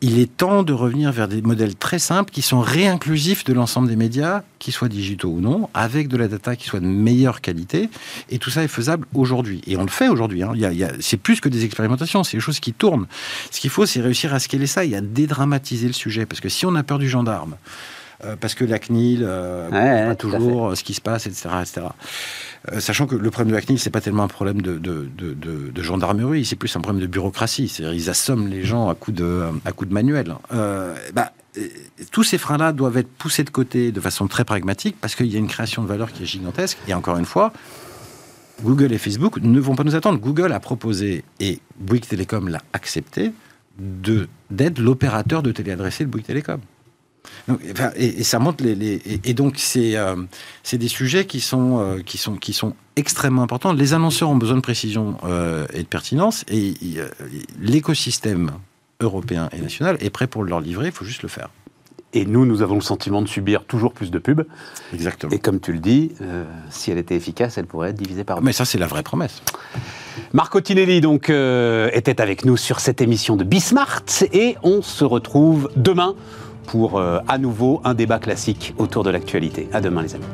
il est temps de revenir vers des modèles très simples qui sont réinclusifs de l'ensemble des médias, qu'ils soient digitaux ou non, avec de la data qui soit de meilleure qualité. Et tout ça est faisable aujourd'hui. Et on le fait aujourd'hui. Hein. C'est plus que des expérimentations, c'est des choses qui tournent. Ce qu'il faut, c'est réussir à scaler ça et à dédramatiser le sujet. Parce que si on a peur du gendarme, euh, parce que la CNIL, euh, pas toujours ce qui se passe, etc. etc. Euh, sachant que le problème de la CNIL, c'est pas tellement un problème de, gendarmerie, c'est plus un problème de bureaucratie. C'est-à-dire ils assomment les gens à coups de, coup de manuel. Bah, tous ces freins-là doivent être poussés de côté de façon très pragmatique parce qu'il y a une création de valeur qui est gigantesque. Et encore une fois, Google et Facebook ne vont pas nous attendre. Google a proposé, et Bouygues Télécom l'a accepté, d'être l'opérateur de téléadressé de Bouygues Télécom et, ça montre les, et, donc c'est euh, c'est des sujets qui sont euh, qui sont qui sont extrêmement importants. Les annonceurs ont besoin de précision euh, et de pertinence et l'écosystème européen et national est prêt pour leur livrer. Il faut juste le faire. Et nous, nous avons le sentiment de subir toujours plus de pubs. Exactement. Et comme tu le dis, si elle était efficace, elle pourrait être divisée par deux. Mais ça, c'est la vraie promesse. Marco Tinelli donc était avec nous sur cette émission de Bismart et on se retrouve demain pour euh, à nouveau un débat classique autour de l'actualité. À demain les amis.